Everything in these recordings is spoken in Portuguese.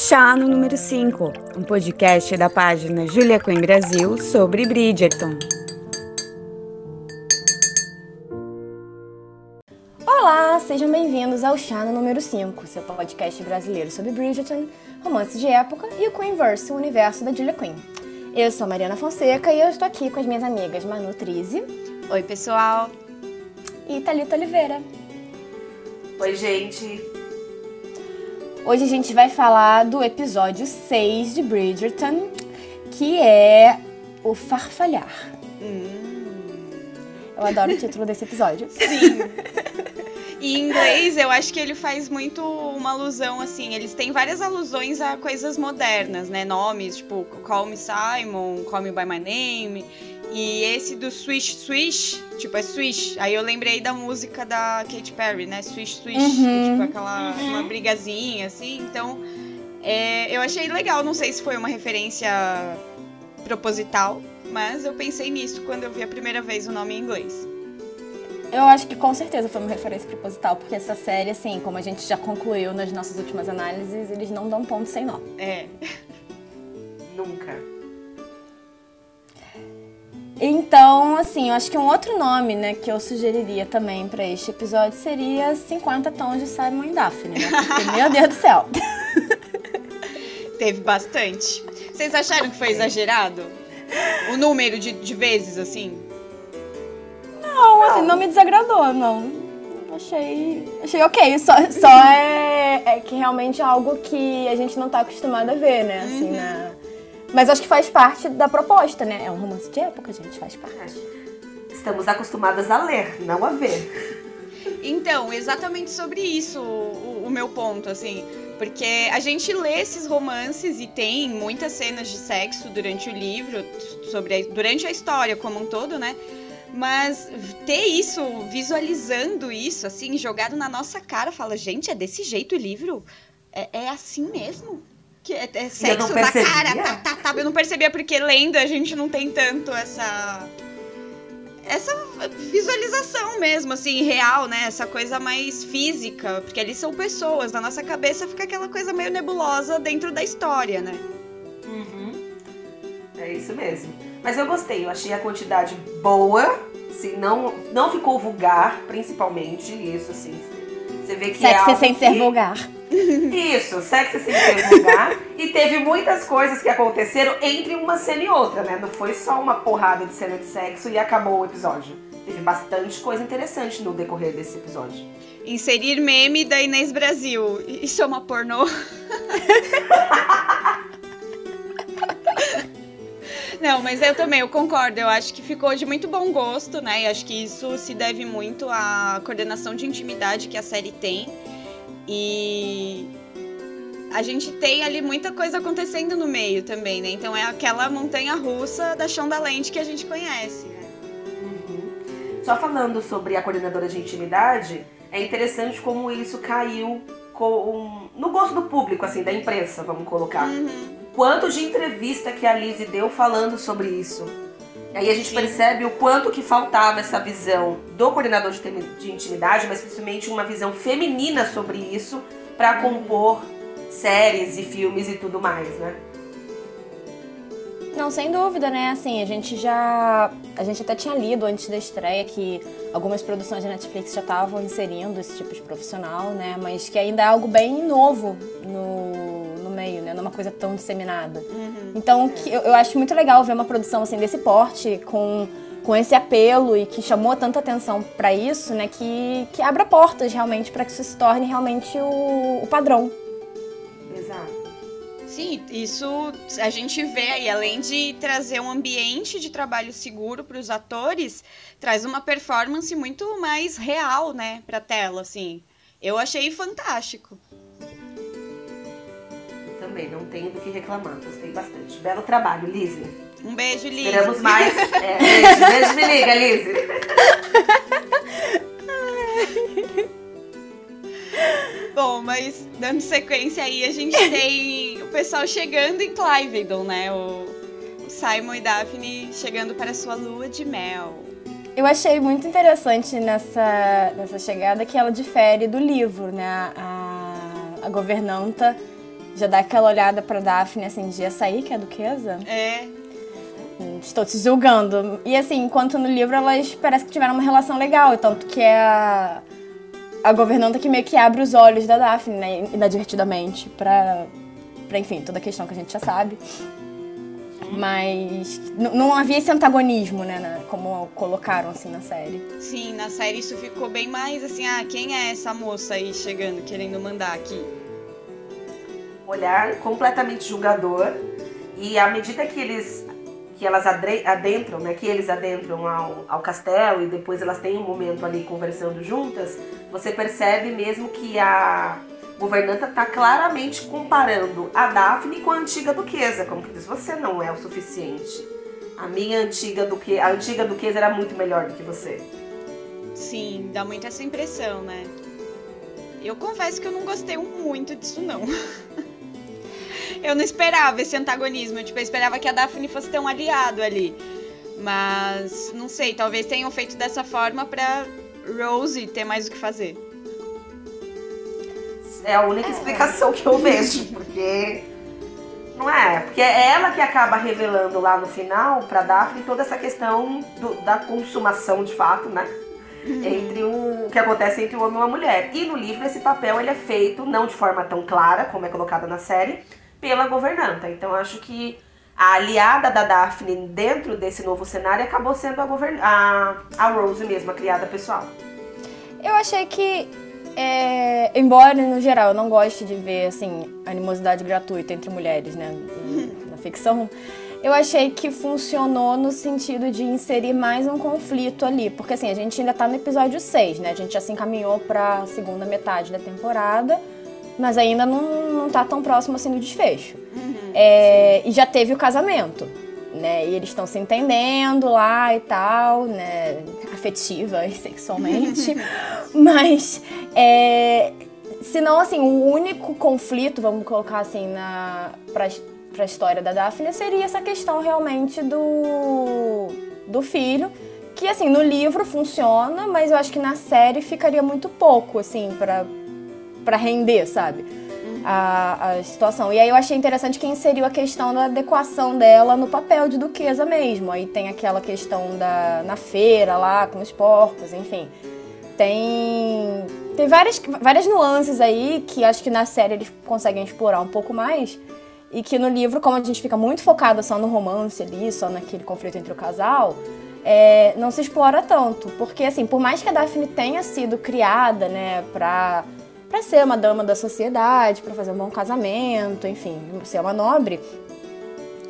Chá no número 5, um podcast da página Julia Quinn Brasil sobre Bridgerton. Olá, sejam bem-vindos ao Chá no número 5, seu podcast brasileiro sobre Bridgerton, romances de época e o Queenverse, o universo da Julia Quinn. Eu sou a Mariana Fonseca e eu estou aqui com as minhas amigas Manu Trizzi. Oi, pessoal. E Thalita Oliveira. Oi, gente. Hoje a gente vai falar do episódio 6 de Bridgerton, que é o farfalhar. Hum. Eu adoro o título desse episódio. Sim. E em inglês, eu acho que ele faz muito uma alusão, assim. Eles têm várias alusões a coisas modernas, né? Nomes, tipo, Call Me Simon, Call Me By My Name. E esse do Swish Swish, tipo, é Swish. Aí eu lembrei da música da Katy Perry, né? Swish Swish. Uhum. tipo, aquela uhum. uma brigazinha, assim. Então, é, eu achei legal. Não sei se foi uma referência proposital, mas eu pensei nisso quando eu vi a primeira vez o nome em inglês. Eu acho que com certeza foi uma referência proposital, porque essa série, assim, como a gente já concluiu nas nossas últimas análises, eles não dão ponto sem nó. É. Nunca. Então, assim, eu acho que um outro nome, né, que eu sugeriria também para este episódio seria 50 Tons de Simon e Daphne, né? Porque, meu Deus do céu. Teve bastante. Vocês acharam que foi exagerado? O número de, de vezes, assim? Não, assim, não me desagradou, não. Achei. Achei ok. Só, só é, é que realmente é algo que a gente não tá acostumado a ver, né? Assim, uhum. na mas acho que faz parte da proposta, né? É um romance de época, gente, faz parte. Estamos acostumadas a ler, não a ver. Então, exatamente sobre isso o, o, meu ponto, assim. Porque a gente lê esses romances e tem muitas cenas de sexo durante o livro, sobre a, durante a história como um todo, né? Mas ter isso, visualizando isso, assim, jogado na nossa cara, fala, gente, é desse jeito o livro? É, é assim mesmo? Que é, é sexo na cara, tá, tá, tá. Eu não percebia porque lendo a gente não tem tanto essa essa visualização mesmo, assim, real, né? Essa coisa mais física, porque ali são pessoas, na nossa cabeça fica aquela coisa meio nebulosa dentro da história, né? Uhum. É isso mesmo. Mas eu gostei, eu achei a quantidade boa, assim, não, não ficou vulgar, principalmente, isso, assim, você vê que Sexy é sem que... ser vulgar. Isso, sexy sem ser vulgar. e teve muitas coisas que aconteceram entre uma cena e outra, né? Não foi só uma porrada de cena de sexo e acabou o episódio. Teve bastante coisa interessante no decorrer desse episódio. Inserir meme da Inês Brasil. Isso é uma pornô? Não, mas eu também, eu concordo. Eu acho que ficou de muito bom gosto, né? E acho que isso se deve muito à coordenação de intimidade que a série tem. E a gente tem ali muita coisa acontecendo no meio também, né? Então é aquela montanha russa da chão da lente que a gente conhece. Né? Uhum. Só falando sobre a coordenadora de intimidade, é interessante como isso caiu com, no gosto do público, assim, da imprensa, vamos colocar. Uhum quanto de entrevista que a Lizzie deu falando sobre isso. Aí a gente Sim. percebe o quanto que faltava essa visão do coordenador de, de intimidade, mas principalmente uma visão feminina sobre isso para compor séries e filmes e tudo mais, né? Não, sem dúvida, né? Assim, a gente já. A gente até tinha lido antes da estreia que algumas produções da Netflix já estavam inserindo esse tipo de profissional, né? Mas que ainda é algo bem novo no meio, né? Não é uma coisa tão disseminada. Uhum. Então, que, eu, eu acho muito legal ver uma produção assim desse porte, com, com esse apelo e que chamou tanta atenção para isso, né? Que, que abra portas realmente para que isso se torne realmente o, o padrão. Sim, isso a gente vê aí, além de trazer um ambiente de trabalho seguro para os atores, traz uma performance muito mais real, né, para tela, assim. Eu achei fantástico também, não tenho do que reclamar, gostei bastante. Belo trabalho, Lizzie. Um beijo, Lizzie. Esperamos mais. É, beijo, beijo, me liga, Lizzie. Bom, mas dando sequência aí, a gente tem o pessoal chegando em Clivedon, né? O, o Simon e Daphne chegando para sua lua de mel. Eu achei muito interessante nessa, nessa chegada que ela difere do livro, né? A, a governanta já dá aquela olhada pra Daphne, assim, de açaí, que é a duquesa. É. Estou te julgando. E assim, enquanto no livro elas parece que tiveram uma relação legal, tanto que é a, a governanta que meio que abre os olhos da Daphne, né, inadvertidamente, pra, pra, enfim, toda a questão que a gente já sabe. Mas não havia esse antagonismo, né, na, como colocaram assim na série. Sim, na série isso ficou bem mais assim, ah, quem é essa moça aí chegando, querendo mandar aqui? Olhar completamente julgador. E à medida que eles que elas adentram, né, que eles adentram ao, ao castelo e depois elas têm um momento ali conversando juntas, você percebe mesmo que a governanta está claramente comparando a Daphne com a antiga duquesa, como que diz, você não é o suficiente. A minha antiga duquesa, a antiga duquesa era muito melhor do que você. Sim, dá muito essa impressão, né? Eu confesso que eu não gostei muito disso não. eu não esperava esse antagonismo. Tipo, eu esperava que a Daphne fosse ter um aliado ali. Mas, não sei, talvez tenham feito dessa forma pra Rose ter mais o que fazer. É a única explicação que eu vejo, porque. Não é? Porque é ela que acaba revelando lá no final pra Daphne toda essa questão do, da consumação de fato, né? Uhum. Entre o, que acontece entre o homem e uma mulher. E no livro esse papel ele é feito não de forma tão clara como é colocada na série, pela governanta. Então acho que a aliada da Daphne dentro desse novo cenário acabou sendo a, govern... a, a Rose a criada pessoal. Eu achei que, é, embora no geral eu não goste de ver assim animosidade gratuita entre mulheres, né, na ficção, eu achei que funcionou no sentido de inserir mais um conflito ali, porque assim a gente ainda tá no episódio 6, né? A gente já se encaminhou para a segunda metade da temporada mas ainda não, não tá tão próximo assim do desfecho. Uhum, é, e já teve o casamento, né? E eles estão se entendendo lá e tal, né? Afetiva e sexualmente. mas, é, se não, assim, o único conflito, vamos colocar assim, na, pra, pra história da Daphne, seria essa questão realmente do, do filho. Que, assim, no livro funciona, mas eu acho que na série ficaria muito pouco, assim, pra, para render, sabe? A, a, situação. E aí eu achei interessante que inseriu a questão da adequação dela no papel de duquesa mesmo. Aí tem aquela questão da na feira lá com os porcos, enfim. Tem tem várias, várias nuances aí que acho que na série eles conseguem explorar um pouco mais. E que no livro, como a gente fica muito focado só no romance ali, só naquele conflito entre o casal, é, não se explora tanto. Porque, assim, por mais que a Daphne tenha sido criada, né, pra para ser uma dama da sociedade, para fazer um bom casamento, enfim, ser uma nobre.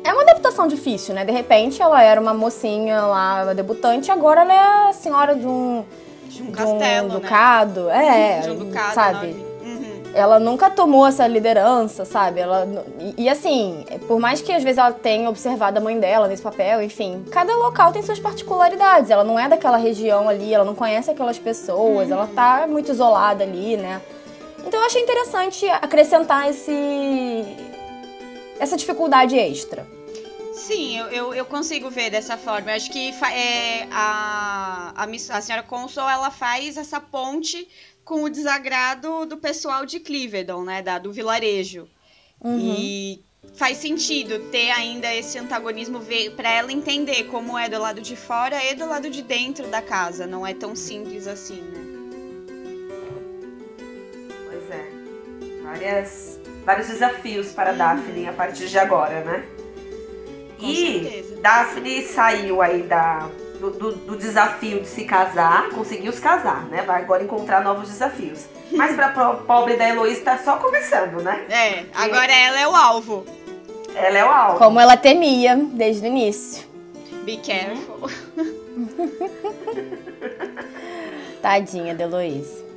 É uma adaptação difícil, né? De repente ela era uma mocinha lá, uma debutante, agora ela é a senhora de um, de um, castelo, de um ducado. Né? É, de um ducado, sabe? Uhum. Ela nunca tomou essa liderança, sabe? Ela, e, e, assim, por mais que às vezes ela tenha observado a mãe dela nesse papel, enfim, cada local tem suas particularidades. Ela não é daquela região ali, ela não conhece aquelas pessoas, uhum. ela tá muito isolada ali, né? Então eu achei interessante acrescentar esse essa dificuldade extra. Sim, eu, eu, eu, consigo ver dessa forma. Eu acho que é, a, a, a senhora Consul, ela faz essa ponte com o desagrado do pessoal de Clivedon, né? Da, do vilarejo. Uhum. E faz sentido ter ainda esse antagonismo para ela entender como é do lado de fora e do lado de dentro da casa. Não é tão simples assim, né? Várias, vários desafios para uhum. Daphne a partir de agora, né? Com e certeza. Daphne saiu aí da, do, do, do, desafio de se casar, conseguiu se casar, né? Vai agora encontrar novos desafios. Mas pra pobre da Heloísa tá só começando, né? É, agora ela é o alvo. Ela é o alvo. Como ela temia desde o início. Be careful. Tadinha da Heloísa.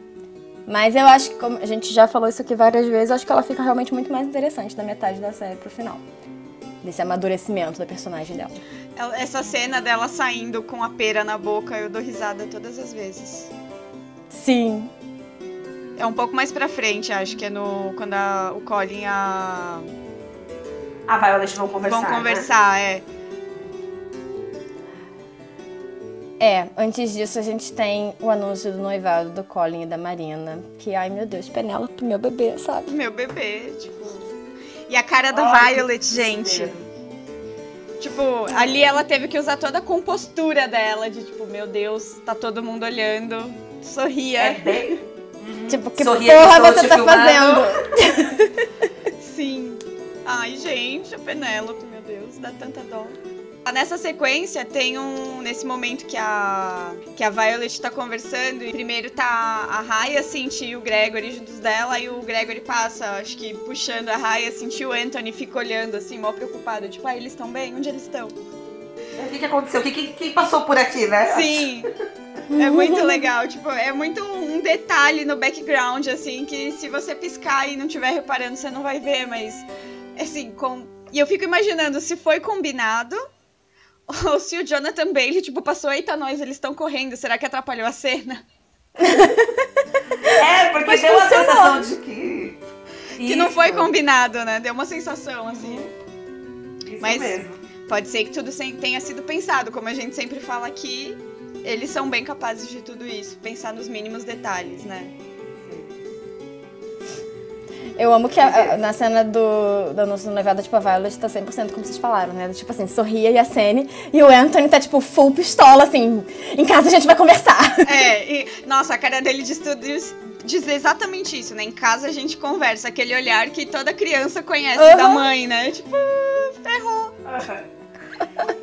Mas eu acho que, como a gente já falou isso aqui várias vezes, acho que ela fica realmente muito mais interessante da metade da série pro final. Desse amadurecimento da personagem dela. Essa cena dela saindo com a pera na boca, eu dou risada todas as vezes. Sim. É um pouco mais pra frente, acho que é no. Quando a, o Colin e a. A Violet vão conversar. Vão conversar, né? é. É, antes disso a gente tem o anúncio do noivado do Colin e da Marina. Que, ai meu Deus, Penélope, meu bebê, sabe? Meu bebê, tipo. E a cara da Ai, Violet, gente. desespero. Tipo, ali ela teve que usar toda a compostura dela, de tipo, meu Deus, tá todo mundo olhando. Sorria. É bem. Tipo, que Sorria porra você tá filmando. fazendo? Sim. Ai, gente, a Penélope, meu Deus, dá tanta dó. Nessa sequência tem um. Nesse momento que a. que a Violet tá conversando, e primeiro tá a Raya sentir o Gregory juntos dela, e o Gregory passa, acho que puxando a Raya, sentir o Anthony, fica olhando assim, mal preocupado. Tipo, ah, eles estão bem? Onde eles estão? O que, que aconteceu? O que, que, quem passou por aqui, né? Sim. É muito legal, tipo, é muito um detalhe no background, assim, que se você piscar e não estiver reparando, você não vai ver, mas assim, com. E eu fico imaginando se foi combinado ou se o Jonathan Bailey, tipo, passou, eita, nós, eles estão correndo, será que atrapalhou a cena? É, porque Mas deu uma sensação de que. Que não foi Isso, combinado, né? Deu uma sensação, assim. Isso Mas- mesmo. Pode ser que tudo tenha sido pensado, como a gente sempre fala aqui. Eles são bem capazes de tudo isso, pensar nos mínimos detalhes, né? Eu amo que a- a- na cena do, do anúncio do noivado, tipo, a Violet tá 100% como vocês falaram, né? Tipo assim, sorria e acene. E o Anthony tá, tipo, full pistola, assim. Em casa a gente vai conversar. É, e, nossa, a cara dele diz tudo isso- diz exatamente isso, né? Em casa a gente conversa, aquele olhar que toda criança conhece Aham. da mãe, né? Tipo, ferrou.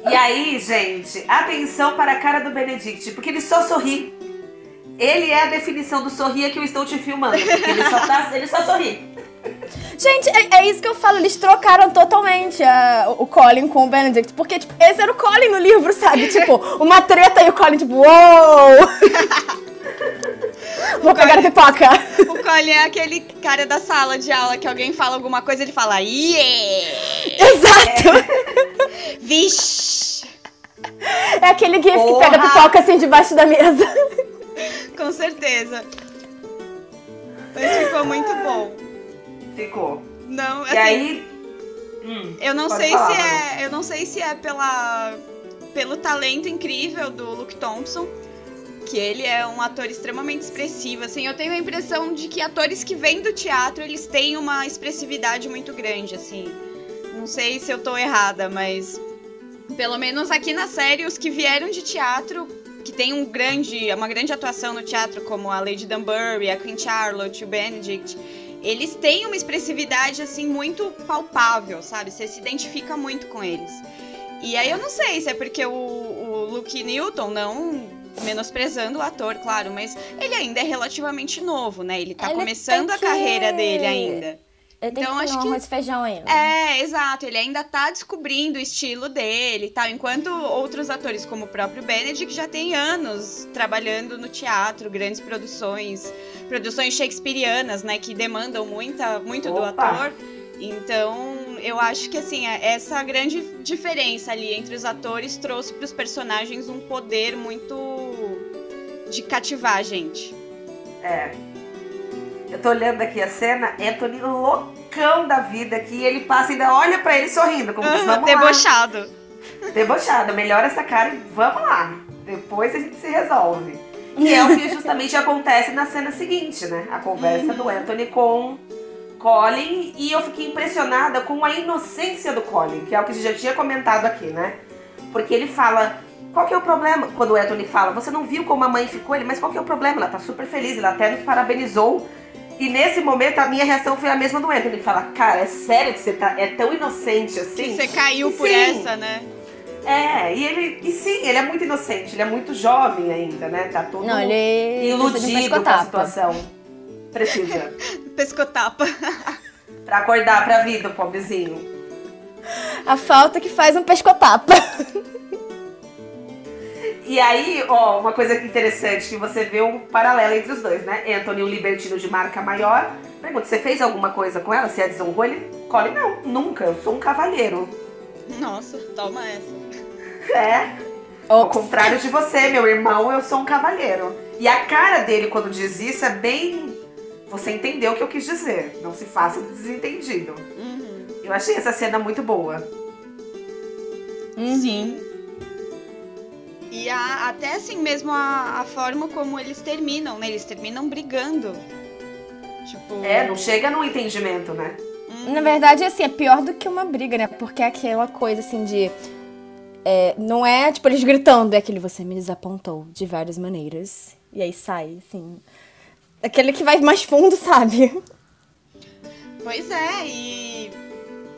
E aí, gente, atenção para a cara do Benedict, porque ele só sorri. Ele é a definição do sorria que eu estou te filmando. Ele só, tá, ele só sorri. Gente, é, é isso que eu falo. Eles trocaram totalmente a- o Colin com o Benedict. Porque, tipo, esse era o Colin no livro, sabe? Tipo, uma treta e o Colin, tipo, uou! Vou pegar a pipoca. O Colin é aquele cara da sala de aula que alguém fala alguma coisa ele fala, yeah! Exato. Vixe! É aquele gif que Porra. pega a pipoca assim debaixo da mesa. Com certeza. Mas ficou muito bom. Ficou. Não, assim, E aí. Hum, eu não sei falar, se é. Eu não sei se é pela, pelo talento incrível do Luke Thompson. Que ele é um ator extremamente expressivo, assim, eu tenho a impressão de que atores que vêm do teatro, eles têm uma expressividade muito grande, assim. Não sei se eu tô errada, mas pelo menos aqui na série, os que vieram de teatro, que tem um grande, uma grande atuação no teatro, como a Lady Dunbury, a Queen Charlotte, o Benedict, eles têm uma expressividade assim muito palpável, sabe? Você se identifica muito com eles. E aí eu não sei se é porque o, o Luke Newton, não menosprezando o ator, claro, mas ele ainda é relativamente novo, né? Ele tá Ele começando a carreira dele ainda. Ele tem Então, que acho que- arroz e feijão ainda. É, exato. Ele ainda tá descobrindo o estilo dele e tal. Enquanto outros atores, como o próprio Benedict, já tem anos trabalhando no teatro, grandes produções, produções shakespearianas, né? Que demandam muita, muito do Opa! ator. Então, eu acho que assim, é- essa grande diferença ali entre os atores trouxe pros personagens um poder muito de cativar a gente. É. Eu tô olhando aqui a cena, Anthony loucão da vida aqui, ele passa e ainda olha pra ele sorrindo, como diz, vamos lá. Debochado. Debochado, melhora essa cara e vamos lá. Depois a gente se resolve. E é o que justamente acontece na cena seguinte, né? A conversa do Anthony com Colin. E eu fiquei impressionada com a inocência do Colin, que é o que a gente já tinha comentado aqui, né? Porque ele fala. Qual que é o problema? Quando o Anthony fala, você não viu como a mãe ficou? Ele, mas qual que é o problema? Ela tá super feliz, ela até nos parabenizou. E nesse momento a minha reação foi a mesma do Anthony. Ele fala, cara, é sério que você tá, é tão inocente assim? Que você caiu por Sim. essa, né? É, e ele. E sim, ele é muito inocente, ele é muito jovem ainda, né? Tá todo Não, ele iludido com a situação. Precisa. Pescotapa. pra acordar pra vida, o pobrezinho. A falta que faz um pescotapa. E aí, ó, uma coisa interessante que você vê um paralelo entre os dois, né? Anthony, o libertino de marca maior. Pergunta, você fez alguma coisa com ela? Você a desonrou ele? Colin, não, nunca. Eu sou um cavalheiro. Nossa, toma essa. É, Ao Ops. contrário de você, meu irmão, eu sou um cavalheiro. E a cara dele quando diz isso é bem. Você entendeu o que eu quis dizer. Não se faça de desentendido. Uhum. Eu achei essa cena muito boa. Sim. E a- até assim mesmo a, a forma como eles terminam, né? Eles terminam brigando. Tipo. É, não chega num entendimento, né? Hum. Na verdade, assim, é pior do que uma briga, né? Porque é aquela coisa, assim, de... É, não é, tipo, eles gritando, é aquele você me desapontou de várias maneiras. E aí sai, assim... Aquele que vai mais fundo, sabe? Pois é, e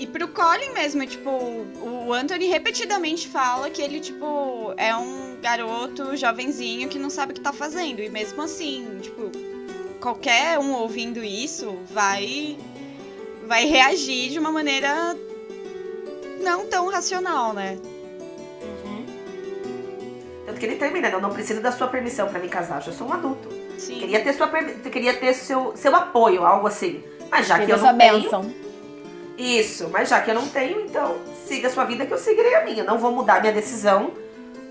e pro Colin mesmo, tipo, o Anthony repetidamente fala que ele, tipo, é um garoto jovenzinho que não sabe o que tá fazendo. E mesmo assim, tipo, qualquer um ouvindo isso vai vai reagir de uma maneira não tão racional, né? Uhum. Tanto que ele termina, eu não preciso da sua permissão para me casar, eu já sou um adulto. Sim. Queria ter sua queria ter seu, seu apoio, algo assim. Mas já que eu não tenho, benção. Isso, mas já que eu não tenho, então siga a sua vida que eu seguirei a minha. Não vou mudar minha decisão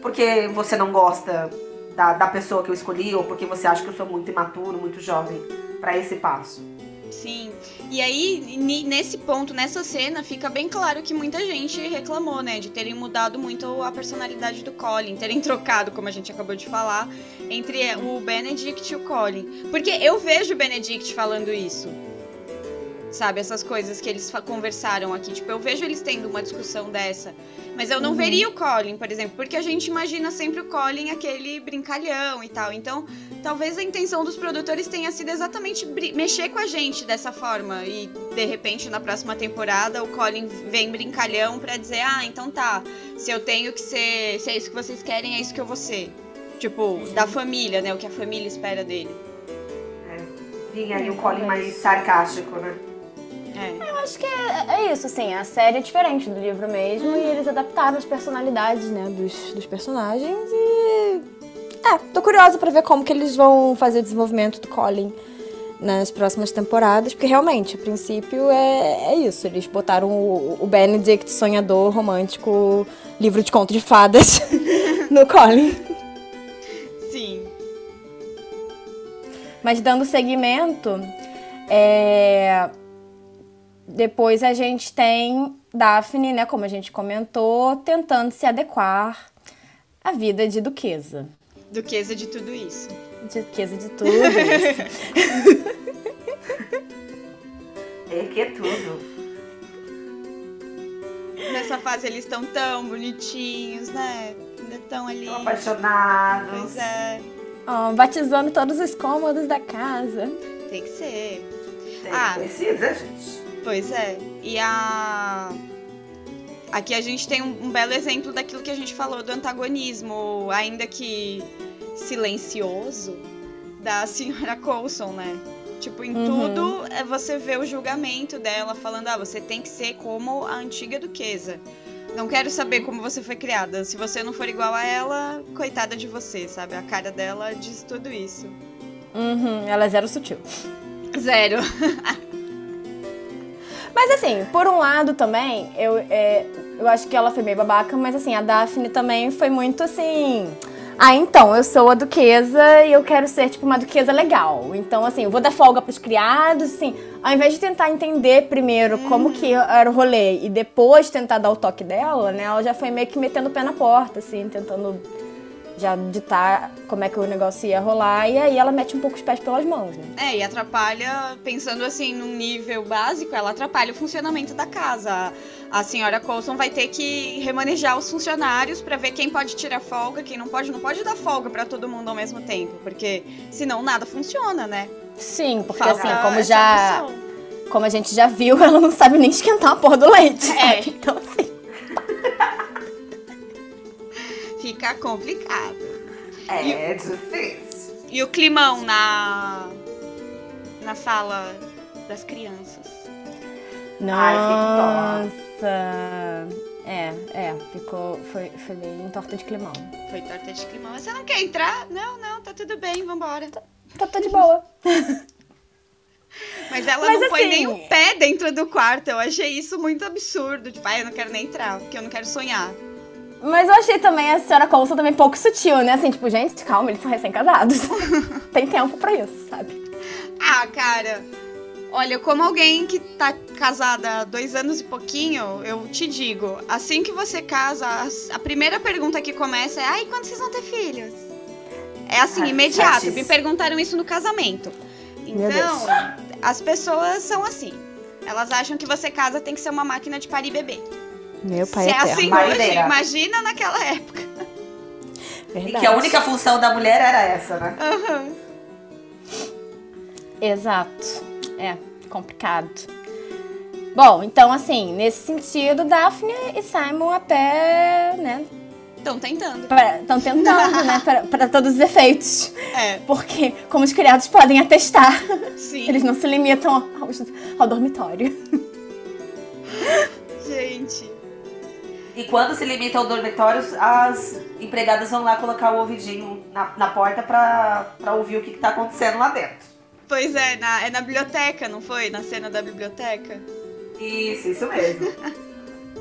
porque você não gosta da, da pessoa que eu escolhi ou porque você acha que eu sou muito imaturo, muito jovem para esse passo. Sim. E aí, nesse ponto, nessa cena, fica bem claro que muita gente reclamou, né? De terem mudado muito a personalidade do Colin, terem trocado, como a gente acabou de falar, entre o Benedict e o Colin. Porque eu vejo o Benedict falando isso sabe? Essas coisas que eles conversaram aqui. Tipo, eu vejo eles tendo uma discussão dessa. Mas eu não uhum. veria o Colin, por exemplo, porque a gente imagina sempre o Colin aquele brincalhão e tal. Então, talvez a intenção dos produtores tenha sido exatamente mexer com a gente dessa forma. E, de repente, na próxima temporada, o Colin vem brincalhão pra dizer: ah, então tá, se eu tenho que ser. Se é isso que vocês querem, é isso que eu vou ser. Tipo, uhum. da família, né? O que a família espera dele. É. Vinha aí o Colin mais sarcástico, né? É. Eu acho que é, é, isso, assim, a série é diferente do livro mesmo uhum. e eles adaptaram as personalidades, né, dos, dos personagens e... É, tô curiosa pra ver como que eles vão fazer o desenvolvimento do Colin nas próximas temporadas, porque realmente, a princípio, é, é isso. Eles botaram o, o Benedict sonhador, romântico, livro de conto de fadas no Colin. Sim. Mas dando seguimento, é, depois a gente tem Daphne, né, como a gente comentou, tentando se adequar à vida de duquesa. Duquesa de tudo isso. Duquesa de tudo isso. é que é tudo. Nessa fase eles estão tão bonitinhos, né? Ainda estão ali. Tão apaixonados. Pois é. Oh, batizando todos os cômodos da casa. Tem que ser. Tem, ah, precisa, gente. Pois é. E a. Aqui a gente tem um, um, belo exemplo daquilo que a gente falou do antagonismo, ainda que silencioso, da senhora Coulson, né? Tipo, em uhum. tudo é você vê o julgamento dela falando: ah, você tem que ser como a antiga duquesa. Não quero saber como você foi criada. Se você não for igual a ela, coitada de você, sabe? A cara dela diz tudo isso. Uhum, ela é zero sutil. Zero. Mas assim, por um lado também, eu, é, eu acho que ela foi meio babaca, mas assim, a Daphne também foi muito assim. Ah, então, eu sou a duquesa e eu quero ser, tipo, uma duquesa legal. Então, assim, eu vou dar folga pros criados, assim, ao invés de tentar entender primeiro uhum. como que era o rolê e depois tentar dar o toque dela, né, ela já foi meio que metendo o pé na porta, assim, tentando já ditar como é que o negócio ia rolar, e aí ela mete um pouco os pés pelas mãos, né? É, e atrapalha, pensando assim, num nível básico, ela atrapalha o funcionamento da casa. A senhora Coulson vai ter que remanejar os funcionários para ver quem pode tirar folga, quem não pode, não pode dar folga para todo mundo ao mesmo tempo, porque senão nada funciona, né? Sim, porque Falta assim, como já. Como a gente já viu, ela não sabe nem esquentar a porra do leite. É. Sabe? Então, assim. Fica complicado. É e, difícil. E o climão na na sala das crianças. Nossa. é, é, ficou. Foi, foi bem torta de climão. Foi torta de climão. Você não quer entrar? Não, não, tá tudo bem, vambora. Tá, tá, tá de boa. Mas ela Mas não assim... põe nem o pé dentro do quarto. Eu achei isso muito absurdo. Tipo, ah, eu não quero nem entrar, porque eu não quero sonhar. Mas eu achei também a senhora Coulson também pouco sutil, né? Assim, tipo, gente, calma, eles são recém-casados. Tem tempo pra isso, sabe? Ah, cara. Olha, como alguém que tá casada há dois anos e pouquinho, eu te digo, assim que você casa, a primeira pergunta que começa é, ai, quando vocês vão ter filhos? É assim, Ai, imediato. Me perguntaram isso no casamento. Então, as pessoas são assim. Elas acham que você casa tem que ser uma máquina de parir bebê. Meu pai Se é eterno. assim Marideira. hoje, imagina naquela época. E Verdade. que a única função da mulher era essa, né? Aham. Exato. É, complicado. Bom, então assim, nesse sentido, Daphne e Simon até, né, Estão tentando. estão tentando, né, para- para todos os efeitos. É, Porque, como os criados podem atestar, sim. eles não se limitam ao, ao dormitório. Gente. E quando se limita ao dormitório, as empregadas vão lá colocar o ouvidinho na, na porta pra, pra ouvir o que, que tá acontecendo lá dentro. Pois é, na, é na biblioteca, não foi? Na cena da biblioteca? Isso, isso mesmo.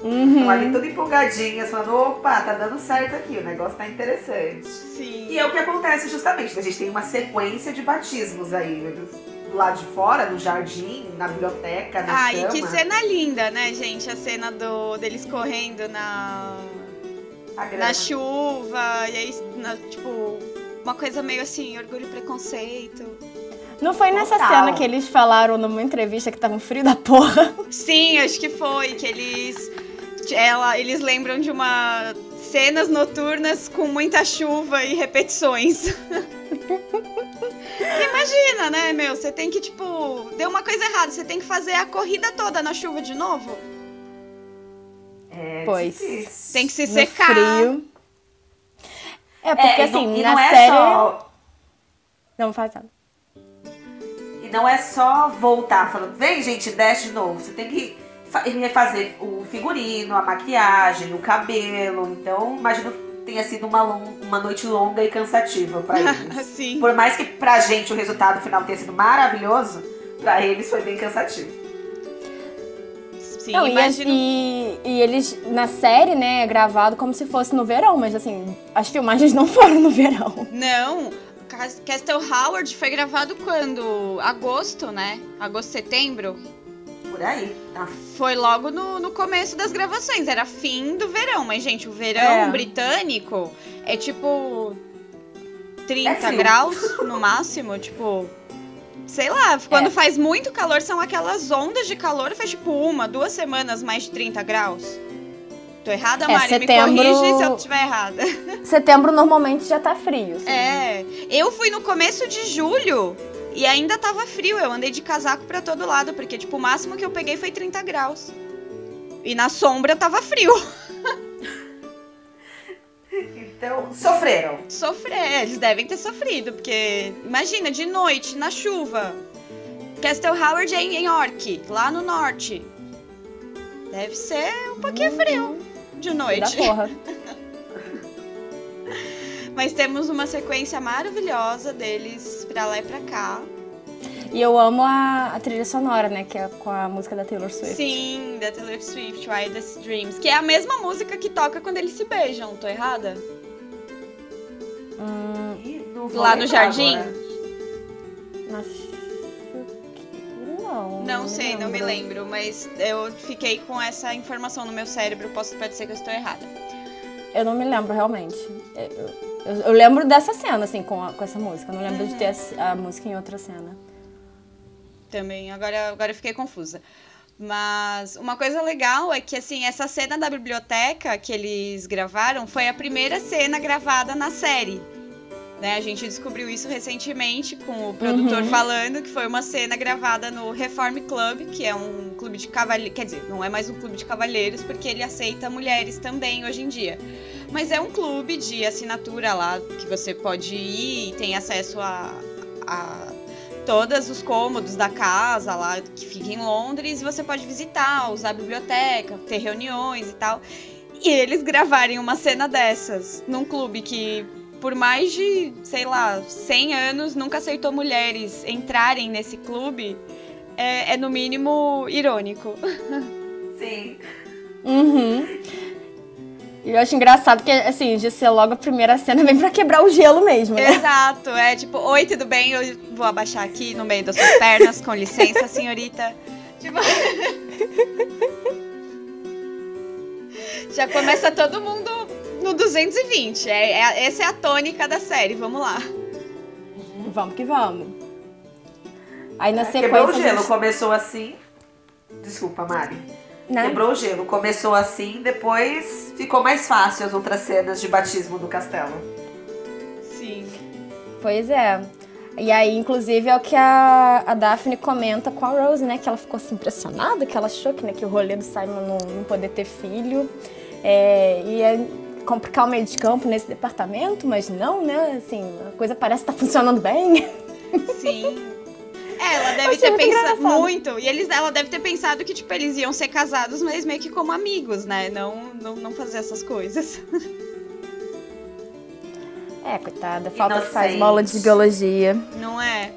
Uhum. Estão ali tudo empolgadinhas, falando, opa, tá dando certo aqui, o negócio tá interessante. Sim. E é o que acontece justamente, a gente tem uma sequência de batismos aí, né? Do lado de fora, no jardim, na biblioteca, na Ai, cama. que cena linda, né, gente? A cena do, deles correndo na, na chuva, e aí, na- tipo, uma coisa meio assim, orgulho e preconceito. Não foi nessa Total. cena que eles falaram numa entrevista que tava um frio da porra? Sim, acho que foi, que eles. Ela, eles lembram de uma. Cenas noturnas com muita chuva e repetições. Imagina, né, meu? Você tem que, tipo. Deu uma coisa errada, você tem que fazer a corrida toda na chuva de novo. É Pois. difícil. Tem que se No secar. frio. É, porque É, assim, não, e na não é série. só Não faz nada. E não é só voltar falando, vem gente, desce de novo. Você tem que fa- refazer o figurino, a maquiagem, o cabelo. Então, imagino que tenha sido uma, uma noite longa e cansativa pra eles. Sim. Por mais que pra gente o resultado final tenha sido maravilhoso, pra eles foi bem cansativo. Sim, Não, e, imagino. e, e eles, na série, né, é gravado como se fosse no verão, mas assim, as filmagens não foram no verão. Não, Cas- Castle Howard foi gravado quando? Agosto, né? Agosto, setembro. Por aí. Tá? Foi logo no, no começo das gravações, era fim do verão. Mas, gente, o verão É. britânico é tipo 30 É graus no máximo, tipo. Sei lá, quando É. faz muito calor, são aquelas ondas de calor, faz tipo uma, duas semanas mais de 30 graus. Tô errada, É, Mari? setembro- Me corrige se eu estiver errada. Setembro normalmente já tá frio. assim. É, eu fui no começo de julho e ainda tava frio. Eu andei de casaco pra todo lado, porque, tipo, o máximo que eu peguei foi 30 graus. E na sombra tava frio. Então, sofreram. Sofrer, eles devem ter sofrido, porque imagina, de noite, na chuva. Castle Howard é em York, lá no norte. Deve ser um pouquinho frio de Da noite. porra. Mas temos uma sequência maravilhosa deles pra lá e pra cá. E eu amo a, a trilha sonora, né, que é com a música da Taylor Swift. Sim, da Taylor Swift, Wildest Dreams, que é a mesma música que toca quando eles se beijam, tô errada? Hum, não Lá no jardim? agora. acho que não. Não sei, não me lembro, mas eu fiquei com essa informação no meu cérebro, posso, pode ser que eu estou errada. Eu não me lembro realmente. Eu, eu- eu lembro dessa cena, assim, com, a- com essa música. Eu não lembro de ter a, a música em outra cena. Também, agora, agora eu fiquei confusa. Mas uma coisa legal é que, assim, essa cena da biblioteca que eles gravaram foi a primeira cena gravada na série. Né? A gente descobriu isso recentemente com o produtor Uhum. falando que foi uma cena gravada no Reform Club, que é um clube de cavalheiros. Quer dizer, não é mais um clube de cavalheiros, porque ele aceita mulheres também hoje em dia. Mas é um clube de assinatura lá que você pode ir e tem acesso a, a todos os cômodos da casa lá que fica em Londres e você pode visitar, usar a biblioteca, ter reuniões e tal. E eles gravarem uma cena dessas num clube que por mais de, sei lá, 100 anos nunca aceitou mulheres entrarem nesse clube, é, é no mínimo irônico. Sim. Uhum. E eu acho engraçado que, assim, de ser logo a primeira cena, vem pra quebrar o gelo mesmo, né? Exato, é tipo, oi, tudo bem? Eu vou abaixar aqui no meio das suas pernas, com licença, senhorita. Tipo... Já começa todo mundo no 220. É, é- essa é a tônica da série, vamos lá. Vamos que vamos. Aí na Quebrou o sequência. a gelo, gente- começou assim. Desculpa, Mari. Né? Quebrou o gelo. Começou assim, depois ficou mais fácil as outras cenas de batismo do castelo. Sim. Pois é. E aí, inclusive, é o que a, a Daphne comenta com a Rose, né? Que ela ficou assim impressionada, que ela achou que, né, que o rolê do Simon não, não poder ter filho. É, e é complicar o meio de campo nesse departamento, mas não, né? Assim, a coisa parece estar tá funcionando bem. Sim. É, ela deve ter pensado muito. E eles, ela deve ter pensado que, tipo, eles iam ser casados, mas meio que como amigos, né? Não, não, não fazer essas coisas. É, coitada, falta Inocente. que faz mola de biologia. Não é?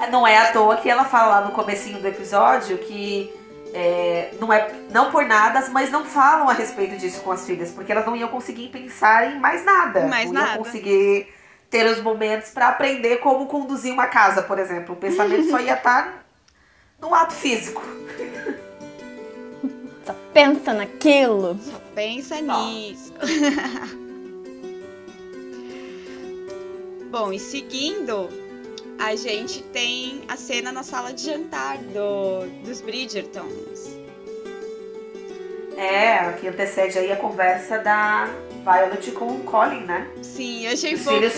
é? Não é à toa que ela fala lá no comecinho do episódio que é, não é não por nada, mas não falam a respeito disso com as filhas, porque elas não iam conseguir pensar em mais nada. Mais não nada. iam conseguir ter os momentos para aprender como conduzir uma casa, por exemplo. O pensamento só ia estar tá no ato físico. Só pensa naquilo. Só pensa só. nisso. Bom, e seguindo, a gente tem a cena na sala de jantar do, dos Bridgertons. É, que antecede aí a conversa da Violet com o Colin, né? Sim, eu achei Os fofo. Filhos...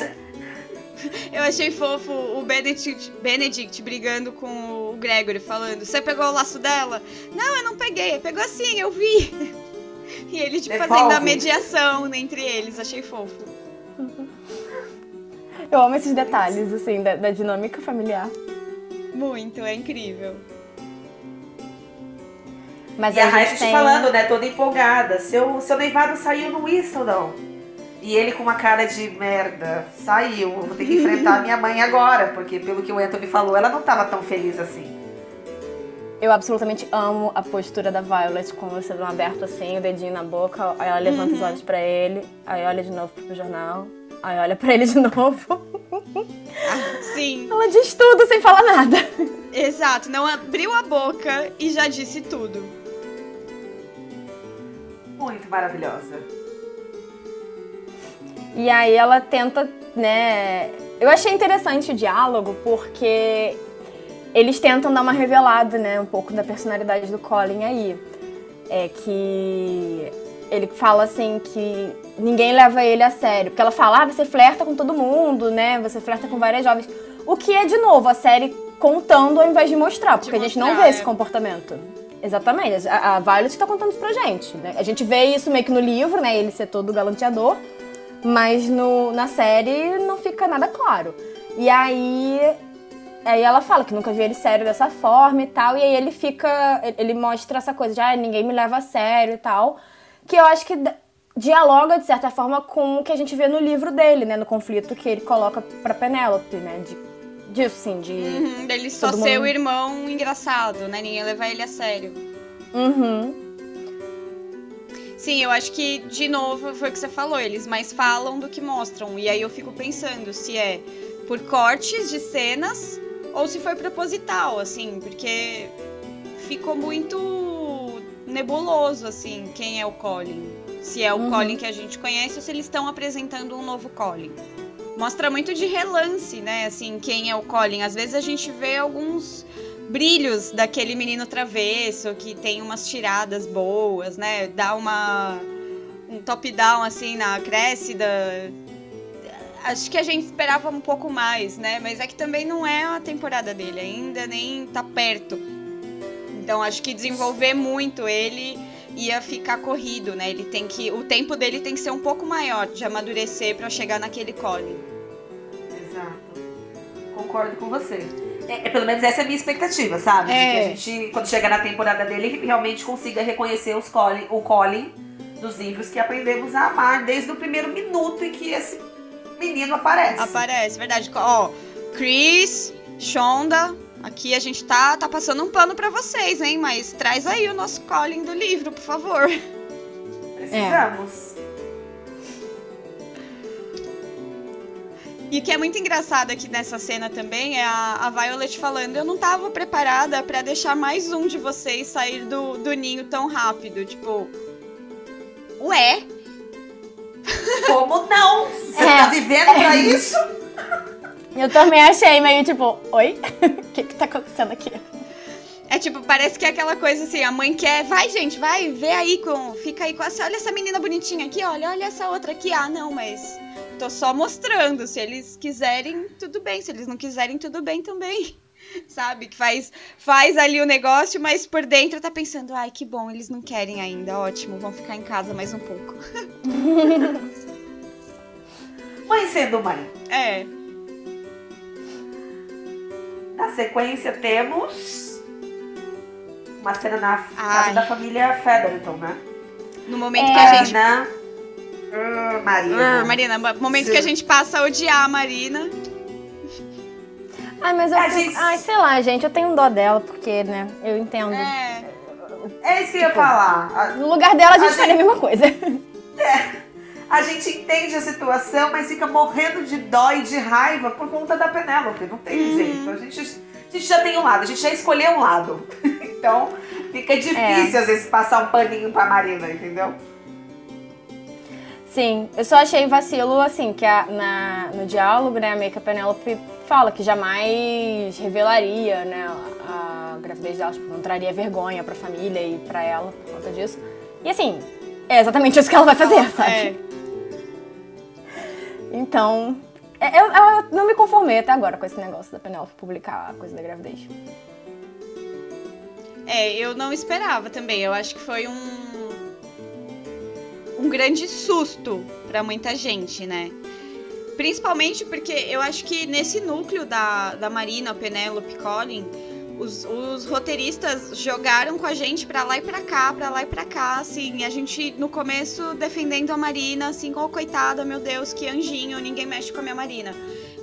Eu achei fofo o Benedict, Benedict brigando com o Gregory, falando: Você pegou o laço dela? Não, eu não peguei. Pegou assim, eu vi. E ele, tipo, Devolve. fazendo a mediação entre eles. Achei fofo. Eu amo esses detalhes, assim, da, da dinâmica familiar. Muito, é incrível. Mas e a, a Raíssa tem... falando, né, toda empolgada. Seu, seu noivado saiu no Whistledown. E ele com uma cara de merda, saiu. Vou ter que enfrentar minha mãe agora, porque pelo que o Anthony falou, ela não estava tão feliz assim. Eu absolutamente amo a postura da Violet com o celular aberto assim, o dedinho na boca, aí ela levanta uhum. os olhos para ele, aí olha de novo pro jornal. Aí olha pra ele de novo. Ah, sim. Ela diz tudo sem falar nada. Exato, não abriu a boca e já disse tudo. Muito maravilhosa. E aí ela tenta, né? Eu achei interessante o diálogo porque eles tentam dar uma revelada, né, um pouco da personalidade do Colin aí. É que ele fala assim que ninguém leva ele a sério. Porque ela fala, ah, você flerta com todo mundo, né? Você flerta com várias jovens. O que é, de novo, a série contando ao invés de mostrar, porque de a gente não vê é. esse comportamento. Exatamente. A, a Violet tá contando isso pra gente. Né? A gente vê isso meio que no livro, né? Ele ser todo galanteador. Mas no, na série não fica nada claro. E aí. Aí ela fala que nunca viu ele sério dessa forma e tal. E aí ele fica. Ele mostra essa coisa de ah, ninguém me leva a sério e tal que eu acho que dialoga, de certa forma, com o que a gente vê no livro dele, né? No conflito que ele coloca pra Penélope, né? De, disso, sim, de... Uhum, dele só ser mundo... o irmão engraçado, né? Ninguém levar ele a sério. Uhum. Sim, eu acho que, de novo, foi o que você falou, eles mais falam do que mostram. E aí eu fico pensando se é por cortes de cenas ou se foi proposital, assim, porque ficou muito nebuloso, assim, quem é o Colin. Se é o uhum. Colin que a gente conhece ou se eles estão apresentando um novo Colin. Mostra muito de relance, né? Assim, quem é o Colin. Às vezes a gente vê alguns brilhos daquele menino travesso que tem umas tiradas boas, né? Dá uma um top-down assim na crescida. Acho que a gente esperava um pouco mais, né? Mas é que também não é a temporada dele ainda, nem tá perto. Então acho que desenvolver muito ele ia ficar corrido, né? Ele tem que, o tempo dele tem que ser um pouco maior de amadurecer para chegar naquele Colin. Exato. Concordo com você. É, é, pelo menos essa é a minha expectativa, sabe? É. De que a gente, quando chegar na temporada dele, realmente consiga reconhecer os Colin, o Colin dos livros que aprendemos a amar desde o primeiro minuto em que esse menino aparece. Aparece, verdade. Ó, Chris, Shonda, Aqui a gente tá, tá passando um pano para vocês, hein? Mas traz aí o nosso Colin do livro, por favor. Precisamos. É. E o que é muito engraçado aqui nessa cena também é a, a Violet falando: Eu não tava preparada para deixar mais um de vocês sair do, do ninho tão rápido. Tipo, ué? Como não? Você é. tá vivendo pra isso? Eu também achei meio tipo, oi? O que que tá acontecendo aqui? É tipo, parece que é aquela coisa assim, a mãe quer, vai gente, vai, vê aí com, fica aí com essa, olha essa menina bonitinha aqui, olha, olha essa outra aqui. Ah, não, mas tô só mostrando, se eles quiserem, tudo bem, se eles não quiserem, tudo bem também. Sabe? Que faz faz ali o negócio, mas por dentro tá pensando, ai, que bom, eles não querem ainda, ótimo, vão ficar em casa mais um pouco. mãe sendo mãe. É. Na sequência temos uma cena na casa Ai. da família Featherton, né? No momento É. que a gente. Ana, ah, Marina. Ah, Marina, no momento que a gente passa a odiar a Marina. Ai, mas eu A fico... gente- Ai, sei lá, gente, eu tenho um dó dela, porque, né, eu entendo. É. É isso que eu ia falar. A- No lugar dela, a gente A faria a mesma coisa. A gente entende a situação, mas fica morrendo de dó e de raiva por conta da Penélope. Não tem Uhum. jeito. A gente, a gente já tem um lado, a gente já escolheu um lado. então fica difícil às vezes passar um paninho pra Marina, entendeu? Sim, eu só achei vacilo, assim, que a- na, no diálogo, né, meio que a Penélope fala que jamais revelaria, né, a gravidez dela, tipo, não traria vergonha pra família e pra ela por conta disso. E assim, é exatamente isso que ela vai fazer, sabe? É. Então, é- eu, eu não me conformei até agora com esse negócio da Penélope publicar a coisa da gravidez. É, eu não esperava também. Eu acho que foi um. Um grande susto pra muita gente, né? Principalmente porque eu acho que nesse núcleo da, da Marina, Penélope, Colin, os, os roteiristas jogaram com a gente pra lá e pra cá, pra lá e pra cá, assim. A gente, no começo, defendendo a Marina, assim, oh, coitada, meu Deus, que anjinho, ninguém mexe com a minha Marina.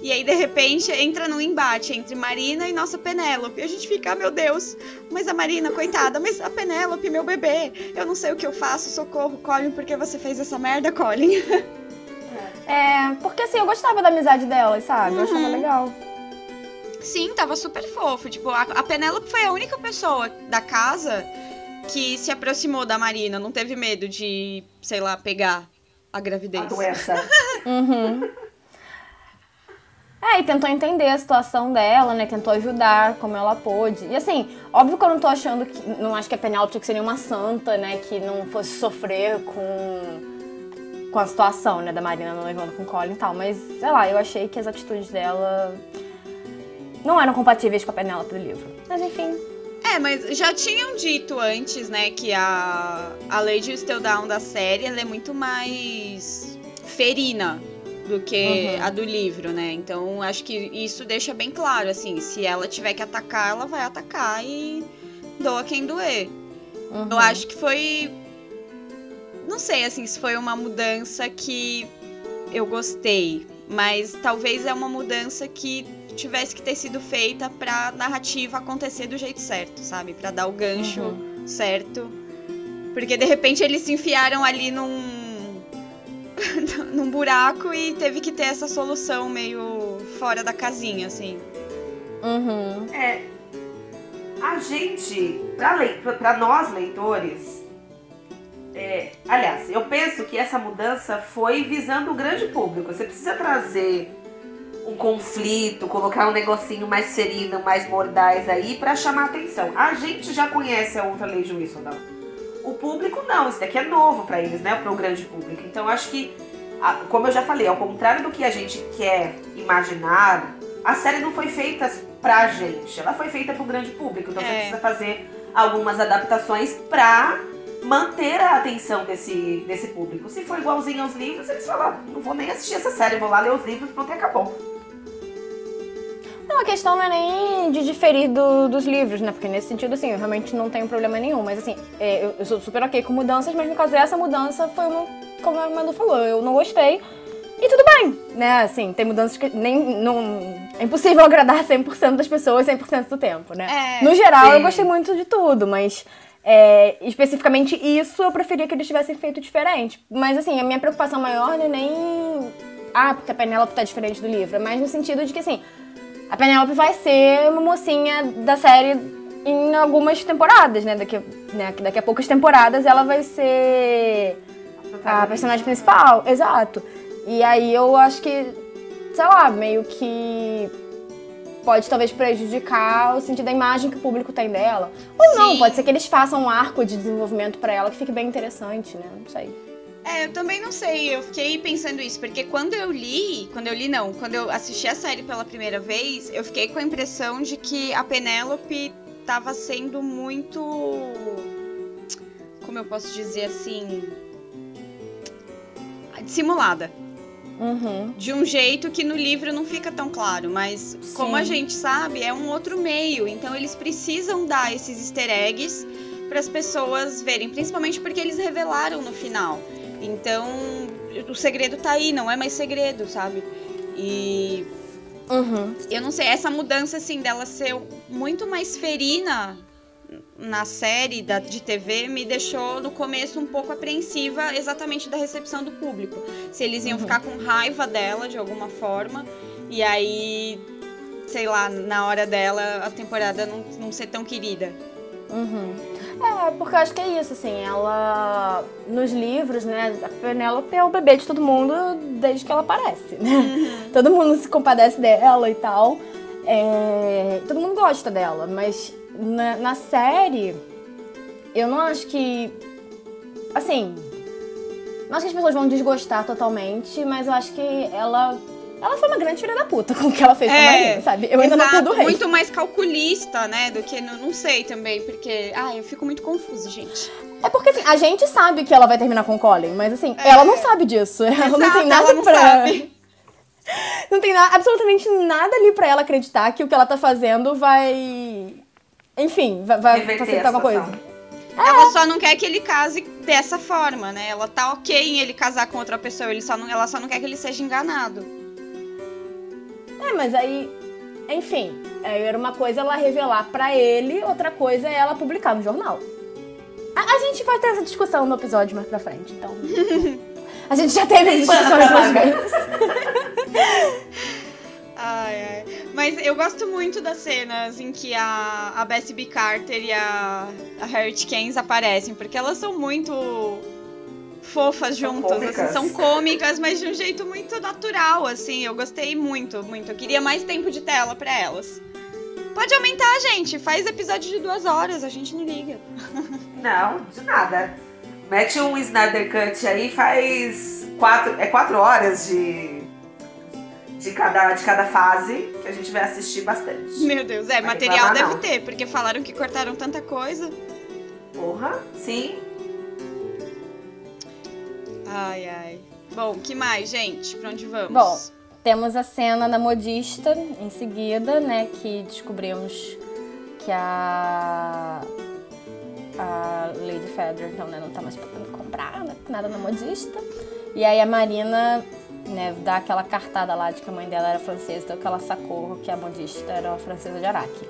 E aí, de repente, entra num embate entre Marina e nossa Penélope. E a gente fica, ah, meu Deus, mas a Marina, coitada, mas a Penélope, meu bebê, eu não sei o que eu faço, socorro, Colin, por que você fez essa merda, Colin? É, porque assim, eu gostava da amizade delas, sabe? Eu achava Uhum. legal. Sim, tava super fofo. Tipo, a, a Penélope foi a única pessoa da casa que se aproximou da Marina, não teve medo de, sei lá, pegar a A gravidez. doença. Uhum. É, e tentou entender a situação dela, né? Tentou ajudar como ela pôde. E assim, óbvio que eu não tô achando que. Não acho que a Penélope tinha que ser nenhuma santa, né? Que não fosse sofrer com. Com a situação, né? Da Marina não levando com o Colin e tal. Mas, sei lá, eu achei que as atitudes dela. Não eram compatíveis com a Penélope do livro. Mas enfim. É, mas já tinham dito antes, né, que a, a Lady Stilldown da série ela é muito mais ferina do que Uhum. a do livro, né? Então acho que isso deixa bem claro, assim, se ela tiver que atacar, ela vai atacar e doa quem doer. Uhum. Eu acho que foi. Não sei, assim, se foi uma mudança que eu gostei. Mas talvez é uma mudança que tivesse que ter sido feita pra narrativa acontecer do jeito certo, sabe? Pra dar o gancho Uhum. certo. Porque de repente eles se enfiaram ali num. num buraco e teve que ter essa solução meio fora da casinha, assim. Uhum. É. A gente, pra, pra- pra nós leitores, é, aliás, eu penso que essa mudança foi visando o grande público. Você precisa trazer um conflito, colocar um negocinho mais sereno, mais mordaz aí pra chamar atenção. A gente já conhece a outra lei de Whistledown. O público não, isso daqui é novo pra eles, né? Pro grande público. Então acho que, como eu já falei, ao contrário do que a gente quer imaginar, a série não foi feita pra gente, ela foi feita pro grande público. Então você É. precisa fazer algumas adaptações pra manter a atenção desse, desse público. Se for igualzinho aos livros, eles falam, "Ah, não vou nem assistir essa série, vou lá ler os livros, pronto acabou. Não, a questão não é nem de diferir do- dos livros, né? Porque nesse sentido, assim, eu realmente não tenho problema nenhum. Mas, assim, é, eu, eu sou super ok com mudanças, mas no caso essa mudança foi uma, como a Manu falou, eu não gostei. E tudo bem, né? Assim, tem mudanças que nem. Não, é impossível agradar 100% das pessoas 100% do tempo, né? É, no geral, eu sim. gostei muito de tudo, mas. é, especificamente isso, eu preferia que eles tivessem feito diferente. Mas, assim, a minha preocupação maior não é nem. Ah, porque a Penélope tá diferente do livro. É mais no sentido de que, assim, a Penélope vai ser uma mocinha da série em algumas temporadas, né? Daqui, né? Daqui a poucas temporadas ela vai ser a personagem principal. Exato. E aí eu acho que, sei lá, meio que pode talvez prejudicar o sentido da imagem que o público tem dela. Ou não, Sim. pode ser que eles façam um arco de desenvolvimento pra ela que fique bem interessante, né? Não sei. É, eu também não sei, eu fiquei pensando isso, porque quando eu li, quando eu li não, quando eu assisti a série pela primeira vez, eu fiquei com a impressão de que a Penélope tava sendo muito. Como eu posso dizer assim. dissimulada. Uhum. De um jeito que no livro não fica tão claro, mas como a Sim. gente sabe, é um outro meio, então eles precisam dar esses easter eggs para as pessoas verem, principalmente porque eles revelaram no final. Então, o segredo tá aí, não é mais segredo, sabe? E Uhum. eu não sei, essa mudança assim dela ser muito mais ferina na série da, de TV me deixou no começo um pouco apreensiva exatamente da recepção do público. Se eles iam Uhum. ficar com raiva dela de alguma forma e aí, sei lá, na hora dela a temporada não, não ser tão querida. Uhum. É, porque eu acho que é isso, assim, ela. Nos livros, né, a Penélope é o bebê de todo mundo desde que ela aparece, né? Todo mundo se compadece dela e tal. É, todo mundo gosta dela, mas na, na série, eu não acho que. Assim. Não acho que as pessoas vão desgostar totalmente, mas eu acho que ela. Ela foi uma grande filha da puta com o que ela fez com a É, Marina, sabe? Eu ainda não Exato, perdoei. muito mais calculista, né, do que não, não sei também, porque ah, eu fico muito confusa, gente. É porque assim, a gente sabe que ela vai terminar com o Colin, mas assim, É. ela não sabe disso. Ela não Exato, tem nada ela não pra. sabe. Não tem na- absolutamente nada ali pra ela acreditar que o que ela tá fazendo vai. Enfim, vai, vai facilitar alguma coisa. Ela só não quer que ele case dessa forma, né? Ela tá ok em ele casar com outra pessoa, ele só não, ela só não quer que ele seja enganado. É, mas aí. Enfim, aí era uma coisa ela revelar pra ele, outra coisa é ela publicar no jornal. A, a gente vai ter essa discussão no episódio mais pra frente, então. A gente já teve essa discussão manga. vezes. Ai, ai. Mas eu gosto muito das cenas em que a, a Bessie B. Carter e a, a Harriet Keynes aparecem, porque elas são muito fofas São juntas, cômicas. assim, são cômicas, mas de um jeito muito natural, assim. Eu gostei muito, muito. Eu queria mais tempo de tela pra elas. Pode aumentar, gente. Faz episódio de duas horas, a gente não liga. Não, de nada. Mete um Snyder Cut aí, faz quatro, é quatro horas de, de, cada, de cada fase, que a gente vai assistir bastante. Meu Deus, é, Vai material reclamar, deve não. ter, porque falaram que cortaram tanta coisa. Porra, sim. Ai, ai. Bom, que mais, gente? Pra onde vamos? Bom, Temos a cena da modista em seguida, né? Que descobrimos que a. A Lady Fedor, então, né, não tá mais podendo comprar né, nada na modista. E aí a Marina, né, dá aquela cartada lá de que a mãe dela era francesa, então que ela sacou que a modista era uma francesa de Araque.